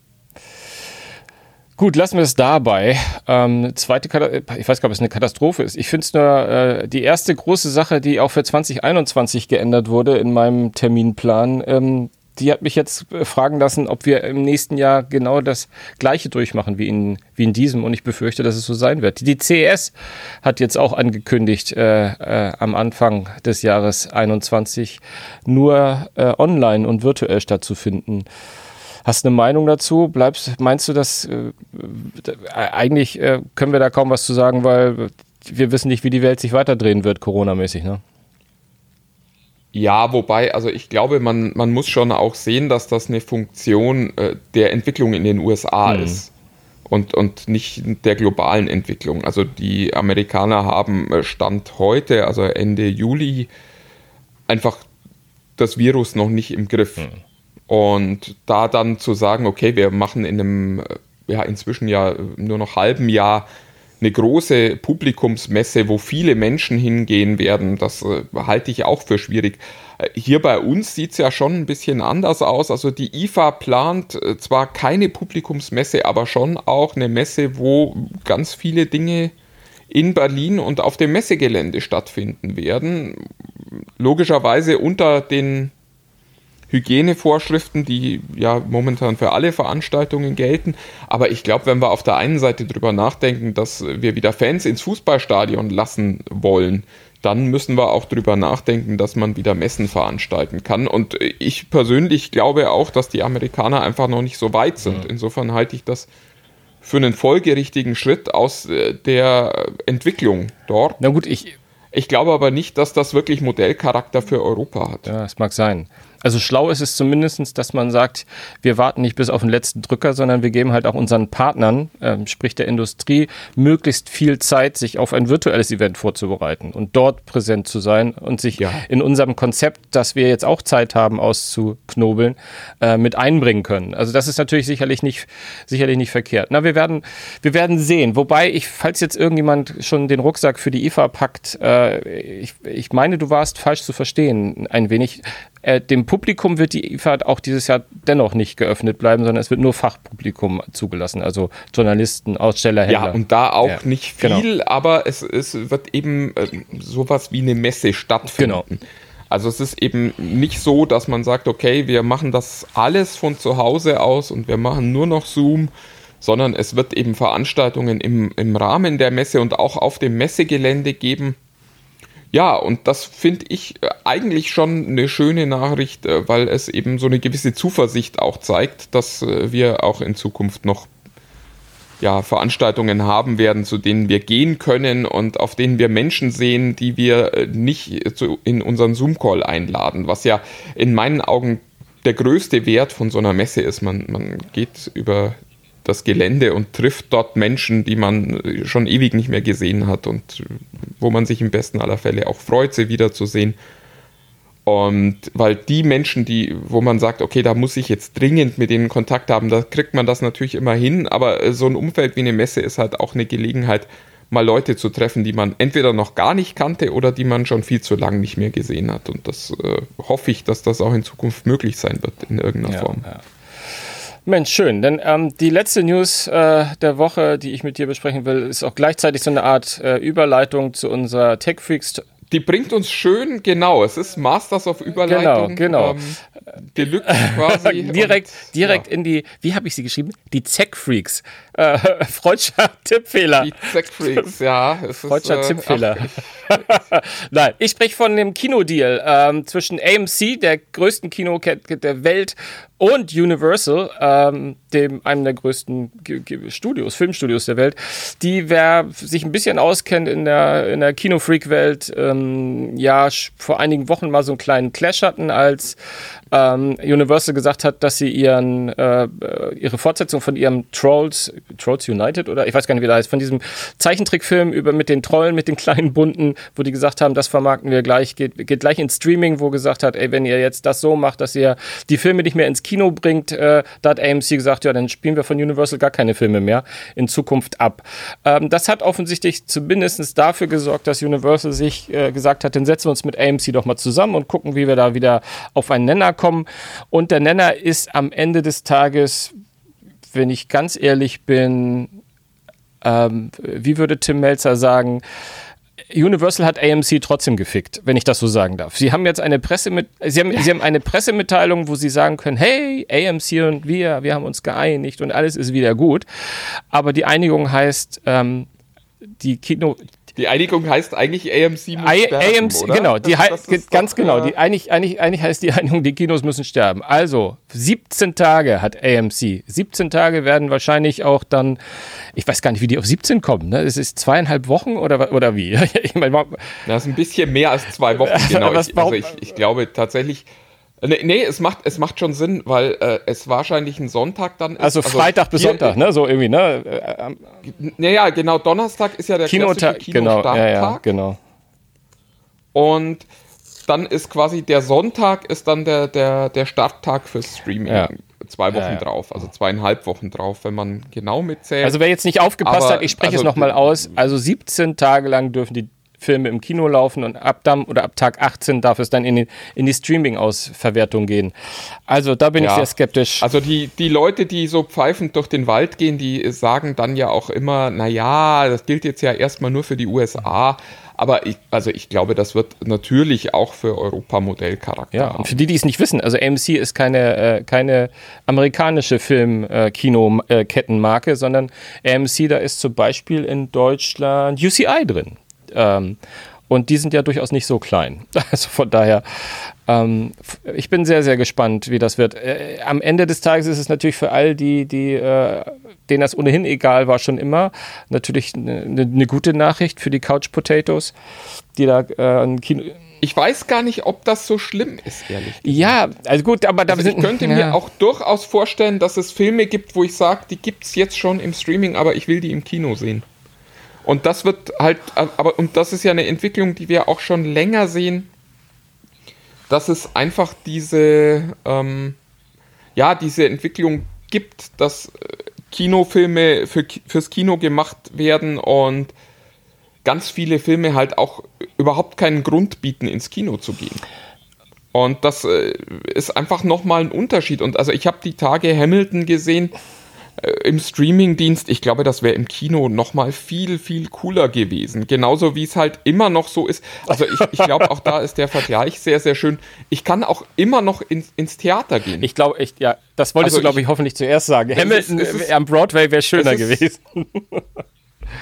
Gut, lassen wir es dabei. Ähm, zweite, ich weiß gar nicht, ob es eine Katastrophe ist. Ich finde es nur äh, die erste große Sache, die auch für 2021 geändert wurde in meinem Terminplan. Ähm, die hat mich jetzt äh, fragen lassen, ob wir im nächsten Jahr genau das Gleiche durchmachen wie in, wie in diesem. Und ich befürchte, dass es so sein wird. Die CES hat jetzt auch angekündigt, äh, äh, am Anfang des Jahres 21 nur äh, online und virtuell stattzufinden. Hast du eine Meinung dazu? Bleibst, meinst du, dass äh, eigentlich äh, können wir da kaum was zu sagen, weil wir wissen nicht, wie die Welt sich weiterdrehen wird, Corona-mäßig, ne? Ja, wobei, also ich glaube, man, man muss schon auch sehen, dass das eine Funktion äh, der Entwicklung in den USA mhm. ist und, und nicht der globalen Entwicklung. Also die Amerikaner haben äh, Stand heute, also Ende Juli, einfach das Virus noch nicht im Griff. Mhm. Und da dann zu sagen, okay, wir machen in einem, äh, ja, inzwischen ja nur noch halben Jahr eine große Publikumsmesse, wo viele Menschen hingehen werden, das äh, halte ich auch für schwierig. Äh, hier bei uns sieht es ja schon ein bisschen anders aus. Also die IFA plant äh, zwar keine Publikumsmesse, aber schon auch eine Messe, wo ganz viele Dinge in Berlin und auf dem Messegelände stattfinden werden. Logischerweise unter den Hygienevorschriften, die ja momentan für alle Veranstaltungen gelten. Aber ich glaube, wenn wir auf der einen Seite darüber nachdenken, dass wir wieder Fans ins Fußballstadion lassen wollen, dann müssen wir auch drüber nachdenken, dass man wieder Messen veranstalten kann. Und ich persönlich glaube auch, dass die Amerikaner einfach noch nicht so weit sind. Insofern halte ich das für einen folgerichtigen Schritt aus äh, der Entwicklung dort. Na gut, ich. Ich glaube aber nicht, dass das wirklich Modellcharakter für Europa hat. Ja, es mag sein. Also schlau ist es zumindest, dass man sagt, wir warten nicht bis auf den letzten Drücker, sondern wir geben halt auch unseren Partnern, ähm, sprich der Industrie, möglichst viel Zeit, sich auf ein virtuelles Event vorzubereiten und dort präsent zu sein und sich ja. in unserem Konzept, dass wir jetzt auch Zeit haben auszuknobeln, äh, mit einbringen können. Also das ist natürlich sicherlich nicht, sicherlich nicht verkehrt. Na, wir werden, wir werden sehen. Wobei ich, falls jetzt irgendjemand schon den Rucksack für die IFA packt, äh, ich, ich meine, du warst falsch zu verstehen, ein wenig. Äh, dem Publikum wird die IFA auch dieses Jahr dennoch nicht geöffnet bleiben, sondern es wird nur Fachpublikum zugelassen, also Journalisten, Aussteller, Händler. Ja, und da auch ja, nicht genau. viel, genau. aber es, es wird eben äh, sowas wie eine Messe stattfinden. Genau. Also es ist eben nicht so, dass man sagt, okay, wir machen das alles von zu Hause aus und wir machen nur noch Zoom, sondern es wird eben Veranstaltungen im, im Rahmen der Messe und auch auf dem Messegelände geben ja, und das finde ich äh, eigentlich schon eine schöne Nachricht, äh, weil es eben so eine gewisse Zuversicht auch zeigt, dass äh, wir auch in Zukunft noch ja, Veranstaltungen haben werden, zu denen wir gehen können und auf denen wir Menschen sehen, die wir nicht in unseren Zoom-Call einladen, was ja in meinen Augen der größte Wert von so einer Messe ist. Man, man geht über das Gelände und trifft dort Menschen, die man schon ewig nicht mehr gesehen hat und wo man sich im besten aller Fälle auch freut, sie wiederzusehen. Und weil die Menschen, die, wo man sagt, okay, da muss ich jetzt dringend mit denen Kontakt haben, da kriegt man das natürlich immer hin, aber so ein Umfeld wie eine Messe ist halt auch eine Gelegenheit, mal Leute zu treffen, die man entweder noch gar nicht kannte oder die man schon viel zu lange nicht mehr gesehen hat. Und das äh, hoffe ich, dass das auch in Zukunft möglich sein wird in irgendeiner ja, Form. Ja. Mensch, schön. Denn ähm, die letzte News äh, der Woche, die ich mit dir besprechen will, ist auch gleichzeitig so eine Art äh, Überleitung zu unserer Tech Freaks. Die bringt uns schön, genau. Es ist Masters of Überleitung. Genau, genau. Ähm, Deluxe quasi. direkt und, direkt ja. in die, wie habe ich sie geschrieben? Die Tech Freaks. Äh, Freudscher Tippfehler. Die Tech Freaks, ja. Freudscher äh, Tippfehler. Nein, ich spreche von dem Kinodeal ähm, zwischen AMC, der größten Kinokette der Welt, und Universal, ähm, dem einem der größten G G Studios, Filmstudios der Welt, die wer sich ein bisschen auskennt in der in der Kinofreak-Welt, ähm, ja vor einigen Wochen mal so einen kleinen Clash hatten, als ähm, Universal gesagt hat, dass sie ihren äh, ihre Fortsetzung von ihrem Trolls Trolls United oder ich weiß gar nicht wie der heißt, von diesem Zeichentrickfilm über mit den Trollen mit den kleinen bunten, wo die gesagt haben, das vermarkten wir gleich, geht, geht gleich ins Streaming, wo gesagt hat, ey, wenn ihr jetzt das so macht, dass ihr die Filme nicht mehr ins Kino bringt, äh, da hat AMC gesagt, ja, dann spielen wir von Universal gar keine Filme mehr in Zukunft ab. Ähm, das hat offensichtlich zumindest dafür gesorgt, dass Universal sich äh, gesagt hat, dann setzen wir uns mit AMC doch mal zusammen und gucken, wie wir da wieder auf einen Nenner kommen. Und der Nenner ist am Ende des Tages, wenn ich ganz ehrlich bin, ähm, wie würde Tim Melzer sagen, Universal hat AMC trotzdem gefickt, wenn ich das so sagen darf. Sie haben jetzt eine Presse mit, sie haben, sie haben eine Pressemitteilung, wo sie sagen können, hey, AMC und wir, wir haben uns geeinigt und alles ist wieder gut. Aber die Einigung heißt, ähm, die Kino, die Einigung heißt eigentlich AMC muss I, sterben, AMC, oder? Genau, die das, das ganz doch, genau. Die, eigentlich, eigentlich, eigentlich heißt die Einigung, die Kinos müssen sterben. Also 17 Tage hat AMC. 17 Tage werden wahrscheinlich auch dann, ich weiß gar nicht, wie die auf 17 kommen. Ne? Es ist zweieinhalb Wochen oder, oder wie? ich mein, das ist ein bisschen mehr als zwei Wochen, genau. ich, also ich, ich glaube tatsächlich, Nee, nee, es macht, es macht schon Sinn, weil äh, es wahrscheinlich ein Sonntag dann ist. Also, also Freitag bis Sonntag, ne? So irgendwie, ne? Äh, ähm, naja, genau, Donnerstag ist ja der Kinotag, genau, ja, ja, genau. Und dann ist quasi der Sonntag ist dann der, der, der Starttag fürs Streaming. Ja. Zwei Wochen ja, ja. drauf, also zweieinhalb Wochen drauf, wenn man genau mitzählt. Also wer jetzt nicht aufgepasst Aber, hat, ich spreche also, es nochmal aus. Also 17 Tage lang dürfen die Filme im Kino laufen und ab dann oder ab Tag 18 darf es dann in die, in die Streaming-Ausverwertung gehen. Also da bin ja. ich sehr skeptisch. Also die, die Leute, die so pfeifend durch den Wald gehen, die sagen dann ja auch immer, naja, das gilt jetzt ja erstmal nur für die USA. Aber ich, also ich glaube, das wird natürlich auch für Europa Modellcharakter ja, haben. Und für die, die es nicht wissen, also AMC ist keine, äh, keine amerikanische Film-Kino-Kettenmarke, äh, sondern AMC, da ist zum Beispiel in Deutschland UCI drin. Ähm, Und die sind ja durchaus nicht so klein. Also von daher, ähm, ich bin sehr, sehr gespannt, wie das wird. Äh, am Ende des Tages ist es natürlich für all die, die, äh, denen das ohnehin egal war, schon immer, natürlich eine ne gute Nachricht für die Couch Potatoes, die da äh, ein Kino. Ich weiß gar nicht, ob das so schlimm ist, ehrlich. Gesagt. Ja, also gut, aber da also ich könnte ja. mir auch durchaus vorstellen, dass es Filme gibt, wo ich sage, die gibt es jetzt schon im Streaming, aber ich will die im Kino sehen. Und das wird halt, aber, und das ist ja eine Entwicklung, die wir auch schon länger sehen, dass es einfach diese, ähm, ja, diese Entwicklung gibt, dass äh, Kinofilme für, fürs Kino gemacht werden und ganz viele Filme halt auch überhaupt keinen Grund bieten, ins Kino zu gehen. Und das äh, ist einfach nochmal ein Unterschied. Und also ich habe die Tage Hamilton gesehen, im Streamingdienst, ich glaube, das wäre im Kino nochmal viel, viel cooler gewesen. Genauso wie es halt immer noch so ist. Also ich, ich glaube, auch da ist der Vergleich sehr, sehr schön. Ich kann auch immer noch in, ins Theater gehen. Ich glaube, echt, ja, das wolltest also du, glaube ich, hoffentlich zuerst sagen. Hamilton ist, ist, am Broadway wäre schöner gewesen.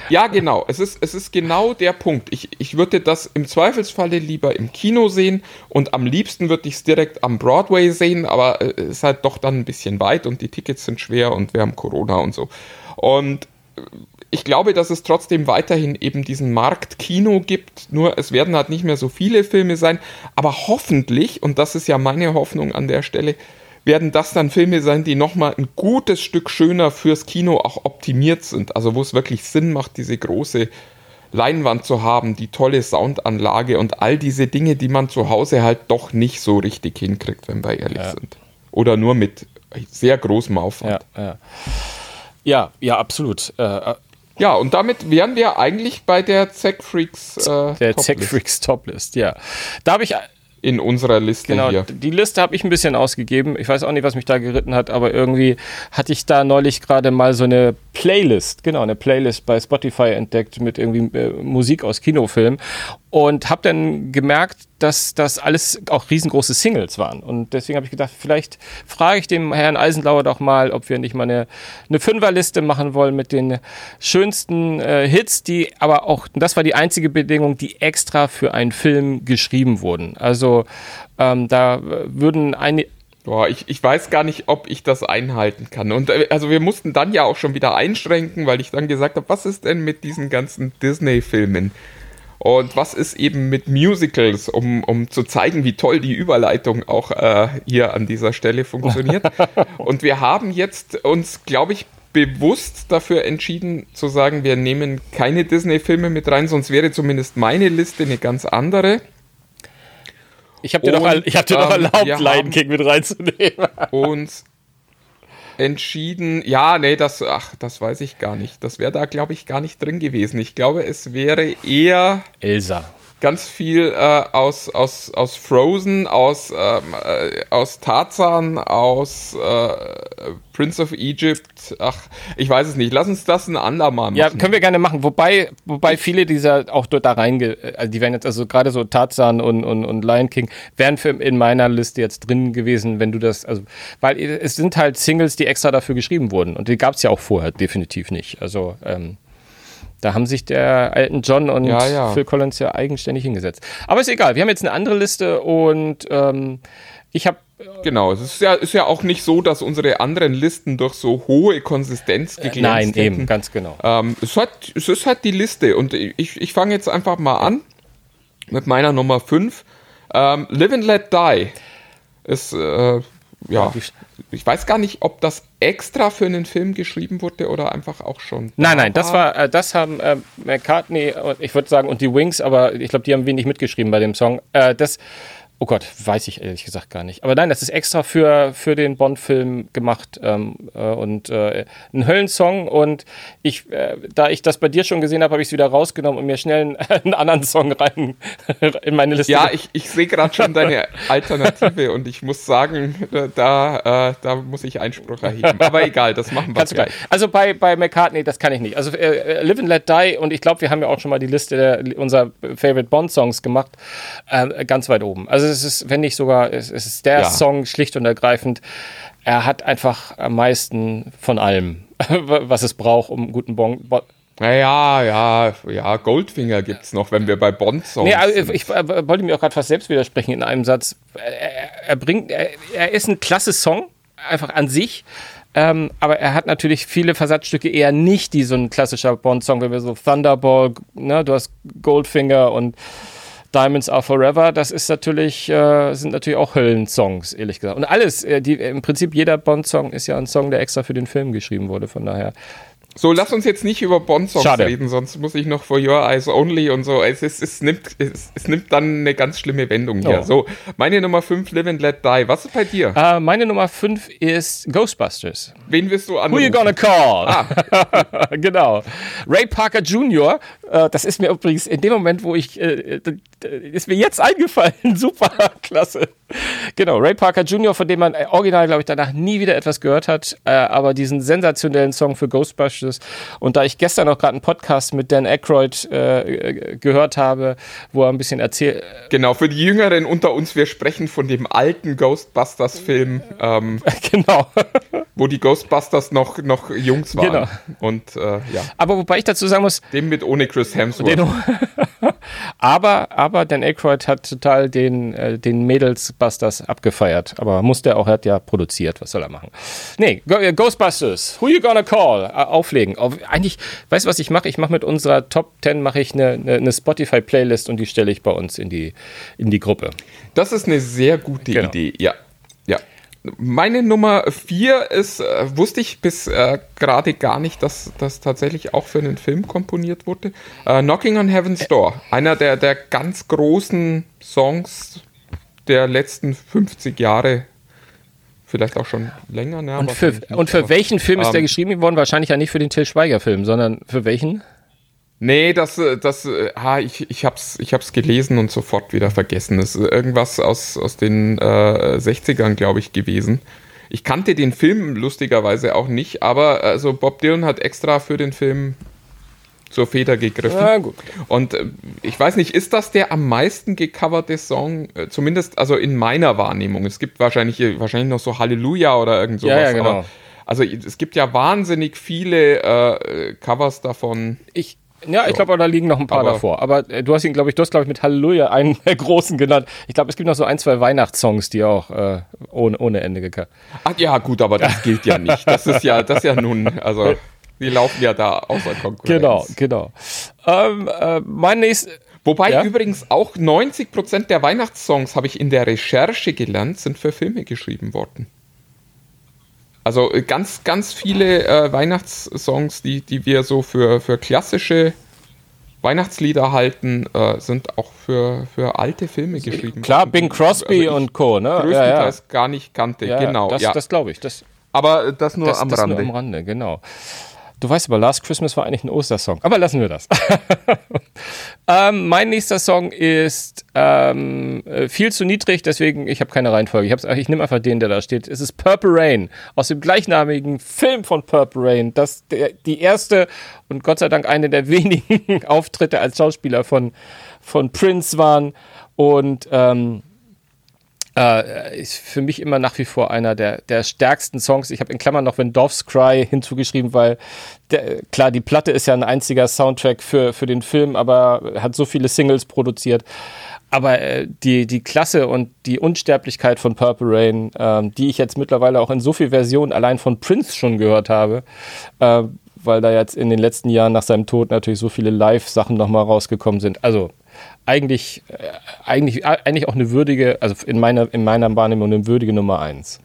Ja, genau. Es ist, es ist genau der Punkt. Ich, ich würde das im Zweifelsfalle lieber im Kino sehen und am liebsten würde ich es direkt am Broadway sehen, aber äh, es ist halt doch dann ein bisschen weit und die Tickets sind schwer und wir haben Corona und so. Und äh, ich glaube, dass es trotzdem weiterhin eben diesen Markt Kino gibt, nur es werden halt nicht mehr so viele Filme sein, aber hoffentlich, und das ist ja meine Hoffnung an der Stelle, werden das dann Filme sein, die nochmal ein gutes Stück schöner fürs Kino auch optimiert sind. Also wo es wirklich Sinn macht, diese große Leinwand zu haben, die tolle Soundanlage und all diese Dinge, die man zu Hause halt doch nicht so richtig hinkriegt, wenn wir ehrlich ja. sind. Oder nur mit sehr großem Aufwand. Ja, ja, ja, ja absolut. Äh, äh ja, und damit wären wir eigentlich bei der Zack Freaks äh, Der Zack Freaks Toplist, ja. Da habe ich in unserer Liste genau, hier. Die Liste habe ich ein bisschen ausgegeben. Ich weiß auch nicht, was mich da geritten hat, aber irgendwie hatte ich da neulich gerade mal so eine Playlist, genau, eine Playlist bei Spotify entdeckt mit irgendwie äh, Musik aus Kinofilmen und habe dann gemerkt, dass das alles auch riesengroße Singles waren. Und deswegen habe ich gedacht, vielleicht frage ich dem Herrn Eisenlauer doch mal, ob wir nicht mal eine, eine Fünferliste machen wollen mit den schönsten äh, Hits, die aber auch, das war die einzige Bedingung, die extra für einen Film geschrieben wurden. Also ähm, da würden einige Boah, ich, ich weiß gar nicht, ob ich das einhalten kann. Und äh, also wir mussten dann ja auch schon wieder einschränken, weil ich dann gesagt habe, was ist denn mit diesen ganzen Disney-Filmen? Und was ist eben mit Musicals, um, um zu zeigen, wie toll die Überleitung auch äh, hier an dieser Stelle funktioniert. Und wir haben jetzt uns, glaube ich, bewusst dafür entschieden zu sagen, wir nehmen keine Disney-Filme mit rein, sonst wäre zumindest meine Liste eine ganz andere. Ich habe dir, doch, hab dir ähm, doch erlaubt, Lion King mit reinzunehmen. Und entschieden, ja, nee, das, ach, das weiß ich gar nicht. Das wäre da, glaube ich, gar nicht drin gewesen. Ich glaube, es wäre eher Elsa ganz viel äh, aus, aus, aus Frozen, aus, ähm, äh, aus Tarzan, aus äh, Prince of Egypt. Ach, ich weiß es nicht. Lass uns das ein andermal machen. Ja, können wir gerne machen. Wobei, wobei viele dieser auch da reinge... Also die wären jetzt, also gerade so Tarzan und, und, und Lion King wären für in meiner Liste jetzt drin gewesen, wenn du das... Also, weil es sind halt Singles, die extra dafür geschrieben wurden. Und die gab es ja auch vorher definitiv nicht. Also... Ähm, da haben sich der alten John und ja, ja. Phil Collins ja eigenständig hingesetzt. Aber ist egal, wir haben jetzt eine andere Liste und ähm, ich habe Genau, es ist ja, ist ja auch nicht so, dass unsere anderen Listen durch so hohe Konsistenz geglänzt äh, Nein, hätten. eben, ganz genau. Ähm, es, hat, es ist halt die Liste und ich, ich fange jetzt einfach mal an mit meiner Nummer 5. Ähm, Live and Let Die ist, äh, ja, ich weiß gar nicht, ob das extra für einen Film geschrieben wurde oder einfach auch schon. Nein, nein, das war, äh, das haben äh, McCartney, ich würde sagen, und die Wings, aber ich glaube, die haben wenig mitgeschrieben bei dem Song. Äh, das Oh Gott, weiß ich ehrlich gesagt gar nicht. Aber nein, das ist extra für, für den Bond-Film gemacht ähm, äh, und äh, ein Höllensong. Und ich, äh, da ich das bei dir schon gesehen habe, habe ich es wieder rausgenommen und mir schnell einen, einen anderen Song rein in meine Liste. Ja, ich, ich sehe gerade schon deine Alternative und ich muss sagen, da, äh, da muss ich Einspruch erheben. Aber egal, das machen wir gleich. Also bei, bei McCartney, das kann ich nicht. Also äh, Live and Let Die und ich glaube, wir haben ja auch schon mal die Liste der, unserer Favorite Bond-Songs gemacht, äh, ganz weit oben. Also es ist, wenn nicht sogar, es, ist der ja. Song schlicht und ergreifend. Er hat einfach am meisten von allem, was es braucht, um einen guten bon, bon Naja, ja, ja, Goldfinger gibt es noch, wenn wir bei Bond-Songs Nee, also sind. ich, ich wollte mir auch gerade fast selbst widersprechen in einem Satz. Er, er bringt, er, er ist ein klasse Song, einfach an sich. Ähm, aber er hat natürlich viele Versatzstücke eher nicht, die so ein klassischer Bond-Song, wenn wir so Thunderball, ne, du hast Goldfinger und Diamonds Are Forever, das ist natürlich, äh, sind natürlich auch Höllensongs, ehrlich gesagt. Und alles, äh, die, im Prinzip jeder Bond-Song ist ja ein Song, der extra für den Film geschrieben wurde, von daher. So, lass uns jetzt nicht über Bond-Songs Schade. reden, sonst muss ich noch For Your Eyes Only und so. Es, ist, es, nimmt, es, es nimmt dann eine ganz schlimme Wendung hier. Oh. So, meine Nummer 5, Live and Let Die. Was ist bei dir? Äh, meine Nummer 5 ist Ghostbusters. Wen wirst du Who anrufen? you gonna call? genau. Ray Parker Jr., äh, das ist mir übrigens in dem Moment, wo ich, äh, ist mir jetzt eingefallen. Super, klasse. Genau, Ray Parker Jr., von dem man original, glaube ich, danach nie wieder etwas gehört hat, aber diesen sensationellen Song für Ghostbusters. Und da ich gestern auch gerade einen Podcast mit Dan Aykroyd äh, äh, gehört habe, wo er ein bisschen erzählt, Genau, für die Jüngeren unter uns, wir sprechen von dem alten Ghostbusters-Film, ähm, genau. wo die Ghostbusters noch, noch Jungs waren. Genau. Und äh, ja, aber wobei ich dazu sagen muss, dem mit ohne Chris Hemsworth. Den, aber, aber Dan Aykroyd hat total den, äh, den Mädelsbusters abgefeiert. Aber musste er auch, er hat ja produziert. Was soll er machen? Nee, äh, Ghostbusters. Who you gonna call? Äh, auflegen. Auf, eigentlich, weißt du, was ich mache? Ich mache mit unserer Top 10 mache ich eine, eine, eine Spotify-Playlist und die stelle ich bei uns in die, in die Gruppe. Das ist eine sehr gute Genau. Idee, ja. ja. Meine Nummer 4 ist, äh, wusste ich bis äh, gerade gar nicht, dass das tatsächlich auch für einen Film komponiert wurde. Äh, Knocking on Heaven's Door, einer der, der ganz großen Songs der letzten 50 Jahre. Vielleicht auch schon länger, ne? Und für, und für welchen Film ist der ähm, geschrieben worden? Wahrscheinlich ja nicht für den Till Schweiger-Film, sondern für welchen? Nee, das, äh, das, äh, ah, ich, ich hab's, ich hab's gelesen und sofort wieder vergessen. Das ist irgendwas aus, aus den äh, 60ern, glaube ich, gewesen. Ich kannte den Film lustigerweise auch nicht, aber also Bob Dylan hat extra für den Film zur Feder gegriffen. Ja, gut. Und äh, ich weiß nicht, ist das der am meisten gecoverte Song? Äh, zumindest also in meiner Wahrnehmung. Es gibt wahrscheinlich, wahrscheinlich noch so Halleluja oder irgend sowas. Ja, ja, genau. aber, also es gibt ja wahnsinnig viele äh, Covers davon. Ich, ja, ich glaube, da liegen noch ein paar Aber- davor. Aber äh, du hast ihn, glaube ich, du hast, glaube ich, mit Halleluja einen der großen genannt. Ich glaube, es gibt noch so ein, zwei Weihnachtssongs, die auch äh, ohne, ohne Ende gecovert. Ach ja, gut, aber das gilt ja nicht. Das ist ja, das ist ja nun, also die laufen ja da außer Konkurrenz. Genau, genau. Ähm, äh, mein nächstes. Wobei Ja? übrigens auch 90% der Weihnachtssongs, habe ich in der Recherche gelernt, sind für Filme geschrieben worden. Also äh, ganz, ganz viele äh, Weihnachtssongs, die, die wir so für, für klassische Weihnachtslieder halten, äh, sind auch für, für alte Filme geschrieben Klar, worden. Bing Crosby Also und Co., ne? Größtenteils gar nicht kannte, ja, genau. Das, ja. das glaube ich. Das, Aber äh, das nur das, am das Rande. nur am Rande, genau. Du weißt aber, Last Christmas war eigentlich ein Ostersong. Aber lassen wir das. ähm, mein nächster Song ist ähm, äh, viel zu niedrig, deswegen, ich habe keine Reihenfolge. Ich, ich nehme einfach den, der da steht. Es ist Purple Rain aus dem gleichnamigen Film von Purple Rain. Das der, die erste und Gott sei Dank eine der wenigen Auftritte als Schauspieler von, von Prince waren. Und ähm, äh, ist für mich immer nach wie vor einer der, der stärksten Songs. Ich habe in Klammern noch When Doves Cry hinzugeschrieben, weil der, klar, die Platte ist ja ein einziger Soundtrack für, für den Film, aber hat so viele Singles produziert. Aber äh, die, die Klasse und die Unsterblichkeit von Purple Rain, ähm, die ich jetzt mittlerweile auch in so viel Versionen allein von Prince schon gehört habe, äh, weil da jetzt in den letzten Jahren nach seinem Tod natürlich so viele Live-Sachen nochmal rausgekommen sind. Also eigentlich, äh, eigentlich, äh, eigentlich auch eine würdige, also in meiner, in meiner Wahrnehmung eine würdige Nummer eins.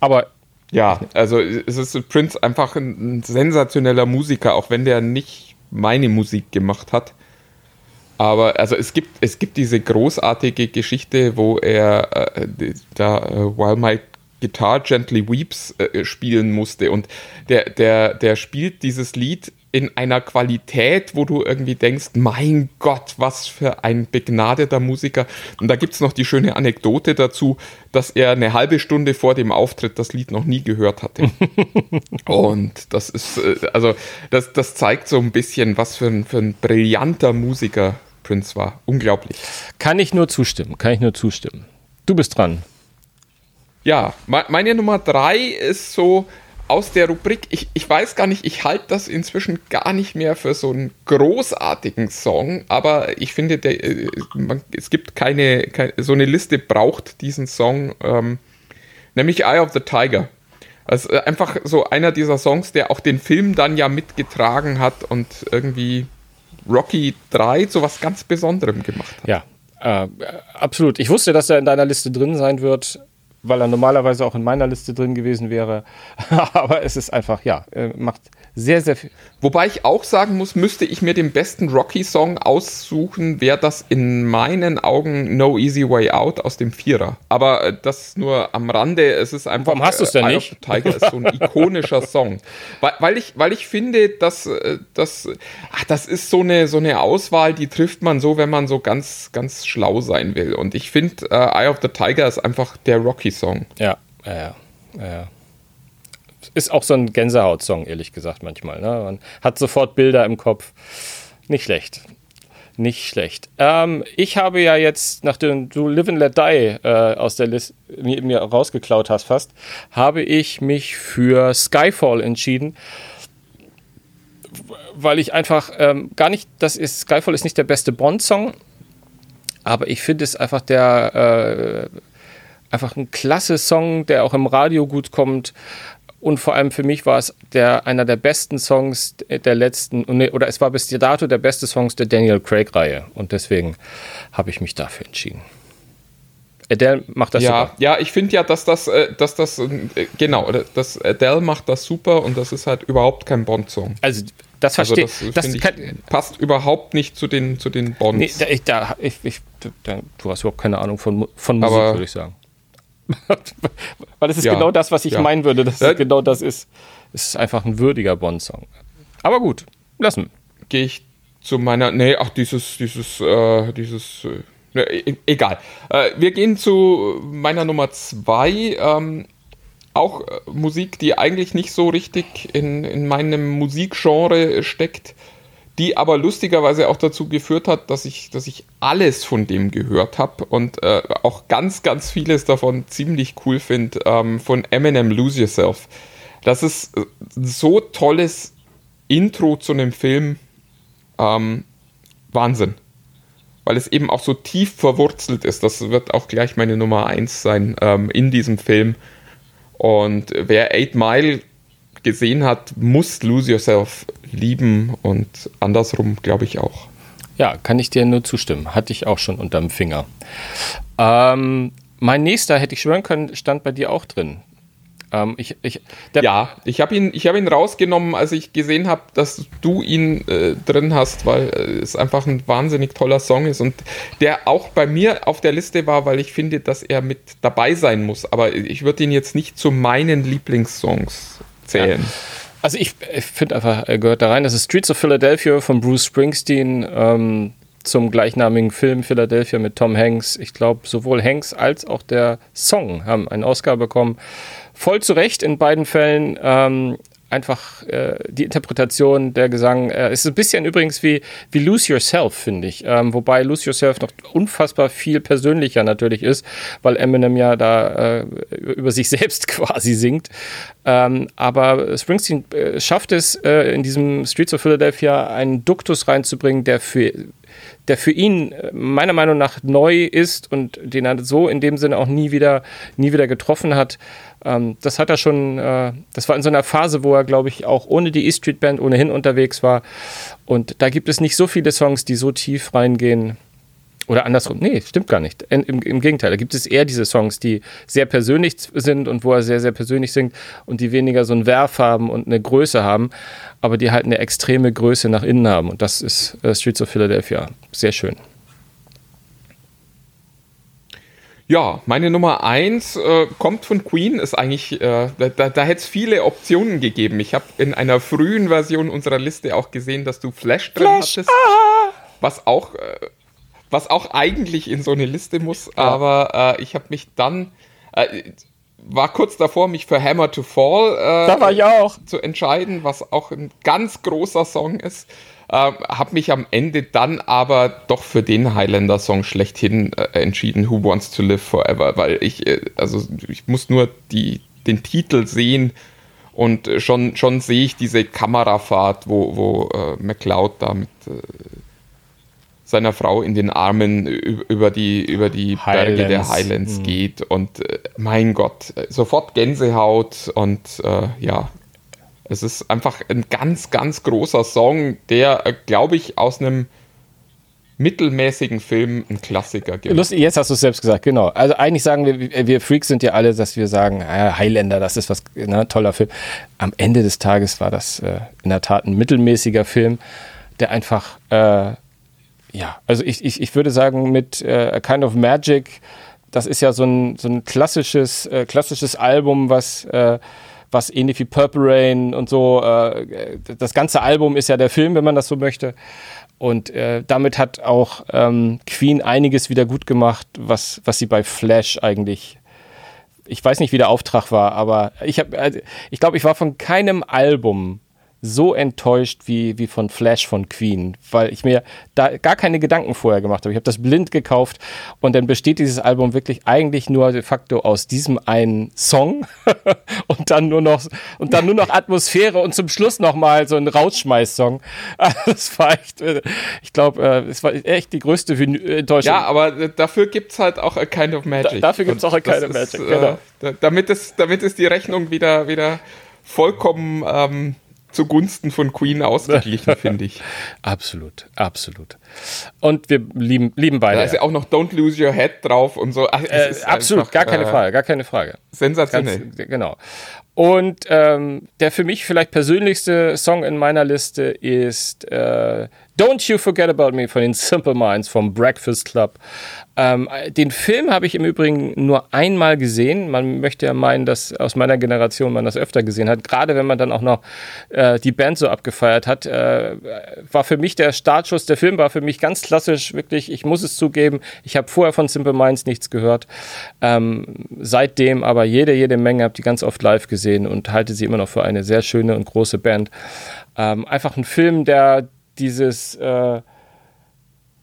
Aber Ja, also es ist Prince einfach ein, sensationeller Musiker, auch wenn der nicht meine Musik gemacht hat. Aber also es gibt, es gibt diese großartige Geschichte, wo er äh, da äh, While My Guitar Gently Weeps äh, spielen musste. Und der, der, der spielt dieses Lied in einer Qualität, wo du irgendwie denkst, mein Gott, was für ein begnadeter Musiker. Und da gibt es noch die schöne Anekdote dazu, dass er eine halbe Stunde vor dem Auftritt das Lied noch nie gehört hatte. Und das ist, äh, also das, das zeigt so ein bisschen, was für ein, für ein brillanter Musiker Prince war. Unglaublich. kann ich nur zustimmen, kann ich nur zustimmen. Du bist dran. Ja, me- meine Nummer drei ist so aus der Rubrik, ich, ich weiß gar nicht, ich halte das inzwischen gar nicht mehr für so einen großartigen Song, aber ich finde, der, äh, man, es gibt keine, keine, so eine Liste braucht diesen Song, ähm, nämlich Eye of the Tiger. Also äh, einfach so einer dieser Songs, der auch den Film dann ja mitgetragen hat und irgendwie Rocky 3 zu was ganz Besonderem gemacht hat. Ja, äh, absolut. Ich wusste, dass er in deiner Liste drin sein wird weil er normalerweise auch in meiner Liste drin gewesen wäre. Aber es ist einfach, ja, macht sehr, sehr viel. Wobei ich auch sagen muss, müsste ich mir den besten Rocky-Song aussuchen, wäre das in meinen Augen No Easy Way Out aus dem Vierer. Aber äh, das nur am Rande. Es ist einfach. Warum hast du es denn äh, nicht? Tiger ist so ein ikonischer Song. Weil, weil, ich, weil ich finde, dass, äh, dass ach, das ist so eine, so eine Auswahl, die trifft man so, wenn man so ganz, ganz schlau sein will. Und ich finde, uh, Eye of the Tiger ist einfach der Rocky-Song. Ja, ja, ja. ja ist auch so ein Gänsehaut-Song, ehrlich gesagt, manchmal. Ne? Man hat sofort Bilder im Kopf. Nicht schlecht. Nicht schlecht. Ähm, ich habe ja jetzt, nachdem du Live and Let Die äh, aus der Liste mir, mir rausgeklaut hast fast, habe ich mich für Skyfall entschieden weil ich einfach ähm, gar nicht, das ist, Skyfall ist nicht der beste Bond-Song, aber ich finde es einfach der, äh, einfach ein klasse Song, der auch im Radio gut kommt und vor allem für mich war es der, einer der besten Songs der letzten, oder es war bis dato der beste Songs der Daniel Craig-Reihe. Und deswegen habe ich mich dafür entschieden. Adele macht das ja, super. Ja, ich finde ja, dass das, äh, dass das, äh, genau, dass Adele macht das super und das ist halt überhaupt kein Bond-Song. Also, das verstehe also das, das ich, passt überhaupt nicht zu den, zu den Bonds. Nee, da, ich, da, ich, ich, da, du hast überhaupt keine Ahnung von, von Musik, würde ich sagen. Weil es ist ja. genau das, was ich ja. meinen würde, dass es genau das ist. Es ist einfach ein würdiger Bond-Song. Aber gut, lassen. Gehe ich zu meiner. Nee, ach, dieses, dieses, äh, dieses. Äh, e-, egal. Äh, wir gehen zu meiner Nummer zwei. Ähm, auch äh, Musik, die eigentlich nicht so richtig in, in meinem Musikgenre steckt die aber lustigerweise auch dazu geführt hat, dass ich, dass ich alles von dem gehört habe und äh, auch ganz, ganz vieles davon ziemlich cool finde, ähm, von Eminem Lose Yourself. Das ist äh, so tolles Intro zu einem Film. Ähm, Wahnsinn. Weil es eben auch so tief verwurzelt ist. Das wird auch gleich meine Nummer 1 sein ähm, in diesem Film. Und wer Eight Mile gesehen hat, muss Lose Yourself lieben und andersrum glaube ich auch. Ja, kann ich dir nur zustimmen. Hatte ich auch schon unterm Finger. Ähm, mein nächster, hätte ich schwören können, stand bei dir auch drin. Ähm, ich, ich, ja, ich habe ihn, hab ihn rausgenommen, als ich gesehen habe, dass du ihn äh, drin hast, weil äh, es einfach ein wahnsinnig toller Song ist und der auch bei mir auf der Liste war, weil ich finde, dass er mit dabei sein muss. Aber ich würde ihn jetzt nicht zu meinen Lieblingssongs zählen. Ja. Also ich, ich finde einfach, gehört da rein. Das ist Streets of Philadelphia von Bruce Springsteen ähm, zum gleichnamigen Film Philadelphia mit Tom Hanks. Ich glaube, sowohl Hanks als auch der Song haben einen Oscar bekommen. Voll zu Recht in beiden Fällen. Ähm, einfach äh, die Interpretation, der Gesang. Äh, ist ein bisschen übrigens wie, wie Lose Yourself, finde ich. Ähm, wobei Lose Yourself noch unfassbar viel persönlicher natürlich ist, weil Eminem ja da äh, über sich selbst quasi singt. Ähm, aber Springsteen äh, schafft es, äh, in diesem Streets of Philadelphia einen Duktus reinzubringen, der für der für ihn äh, meiner Meinung nach neu ist und den er so in dem Sinne auch nie wieder, nie wieder getroffen hat. Ähm, das hat er schon, äh, das war in so einer Phase, wo er, glaube ich, auch ohne die E-Street Band ohnehin unterwegs war. Und da gibt es nicht so viele Songs, die so tief reingehen. Oder andersrum, nee, stimmt gar nicht. Im, Im, Gegenteil, da gibt es eher diese Songs, die sehr persönlich sind und wo er sehr, sehr persönlich singt und die weniger so einen Werf haben und eine Größe haben, aber die halt eine extreme Größe nach innen haben. Und das ist äh, Streets of Philadelphia. Sehr schön. Ja, meine Nummer eins äh, kommt von Queen, ist eigentlich, äh, da, da hätte es viele Optionen gegeben. Ich habe in einer frühen Version unserer Liste auch gesehen, dass du Flash drin Flash, hattest. Ah. Was auch, äh, was auch eigentlich in so eine Liste muss, ja. aber äh, ich habe mich dann, äh, war kurz davor, mich für Hammer to Fall äh, zu entscheiden, was auch ein ganz großer Song ist. Äh, habe mich am Ende dann aber doch für den Highlander-Song schlechthin äh, entschieden, Who Wants to Live Forever, weil ich, äh, also ich muss nur die, den Titel sehen Und äh, schon, schon sehe ich diese Kamerafahrt, wo, wo äh, McLeod da mit äh, seiner Frau in den Armen über die, über die Highlands. Berge der Highlands mhm. geht. Und äh, mein Gott, sofort Gänsehaut und äh, ja, es ist einfach ein ganz, ganz großer Song, der, äh, glaube ich, aus einem mittelmäßigen Film ein Klassiker gibt. Lustig, jetzt hast du es selbst gesagt, genau. Also eigentlich sagen wir, wir Freaks sind ja alle, dass wir sagen, ah, Highlander, das ist was, ne, toller Film. Am Ende des Tages war das äh, in der Tat ein mittelmäßiger Film, der einfach, äh, ja, also ich, ich, ich würde sagen, mit äh, A Kind of Magic, das ist ja so ein, so ein klassisches, äh, klassisches Album, was äh, was ähnlich wie Purple Rain und so. Äh, das ganze Album ist ja der Film, wenn man das so möchte. Und äh, damit hat auch ähm, Queen einiges wieder gut gemacht, was, was sie bei Flash eigentlich. Ich weiß nicht, wie der Auftrag war, aber ich habe, also, ich glaube, ich war von keinem Album so enttäuscht wie, wie von Flash von Queen, weil ich mir da gar keine Gedanken vorher gemacht habe. Ich habe das blind gekauft und dann besteht dieses Album wirklich eigentlich nur de facto aus diesem einen Song und dann nur noch und dann nur noch Atmosphäre und zum Schluss noch mal so ein Rausschmeiß-Song. Das war echt, äh, ich glaube, äh, es war echt die größte Enttäuschung. Ja, aber dafür gibt es halt auch a kind of magic. Da, dafür gibt es auch a kind of magic, genau. Äh, damit, es, damit es die Rechnung wieder, wieder vollkommen ähm, zugunsten von Queen ausgeglichen, finde ich. Absolut, absolut. Und wir lieben, lieben beide. Da ist ja auch noch Don't Lose Your Head drauf und so. Ach, äh, absolut, einfach, gar keine äh, Frage, gar keine Frage. Sensationell. Ganz, genau. Und ähm, der für mich vielleicht persönlichste Song in meiner Liste ist äh, Don't You Forget About Me von den Simple Minds vom Breakfast Club. Ähm, den Film habe ich im Übrigen nur einmal gesehen. Man möchte ja meinen, dass aus meiner Generation man das öfter gesehen hat. Gerade wenn man dann auch noch äh, die Band so abgefeiert hat, äh, war für mich der Startschuss. Der Film war für mich ganz klassisch, wirklich. Ich muss es zugeben. Ich habe vorher von Simple Minds nichts gehört. Ähm, seitdem aber jede, jede Menge habe die ganz oft live gesehen und halte sie immer noch für eine sehr schöne und große Band. Ähm, einfach ein Film, der dieses äh,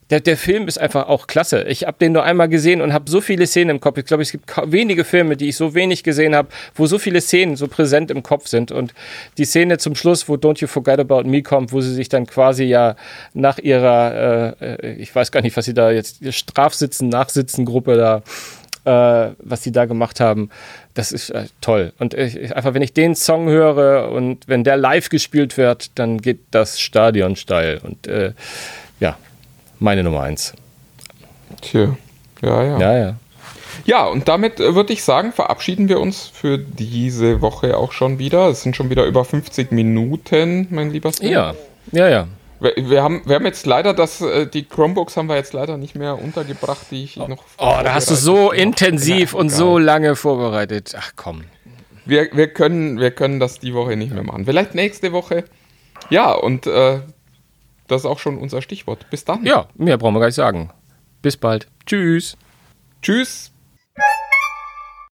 der, der Film ist einfach auch klasse. Ich habe den nur einmal gesehen und habe so viele Szenen im Kopf. Ich glaube, es gibt wenige Filme, die ich so wenig gesehen habe, wo so viele Szenen so präsent im Kopf sind. Und die Szene zum Schluss, wo Don't You Forget About Me kommt, wo sie sich dann quasi ja nach ihrer, äh, ich weiß gar nicht, was sie da jetzt, Strafsitzen, Nachsitzen-Gruppe da äh, was sie da gemacht haben, das ist äh, toll. Und ich, einfach, wenn ich den Song höre und wenn der live gespielt wird, dann geht das Stadion steil. Und äh, ja, meine Nummer eins. Tja, ja, ja. Ja, ja. Ja, und damit äh, würde ich sagen, verabschieden wir uns für diese Woche auch schon wieder. Es sind schon wieder über 50 Minuten, mein lieber Sven. Ja, ja, ja. Wir, haben, wir haben jetzt leider das, äh, die Chromebooks haben wir jetzt leider nicht mehr untergebracht, die ich noch. Oh, da hast du so intensiv und so lange vorbereitet. Ach komm. Wir, wir, können, wir können das die Woche nicht mehr machen. Vielleicht nächste Woche. Ja, und äh, das ist auch schon unser Stichwort. Bis dann. Ja, mehr brauchen wir gar nicht sagen. Bis bald. Tschüss. Tschüss.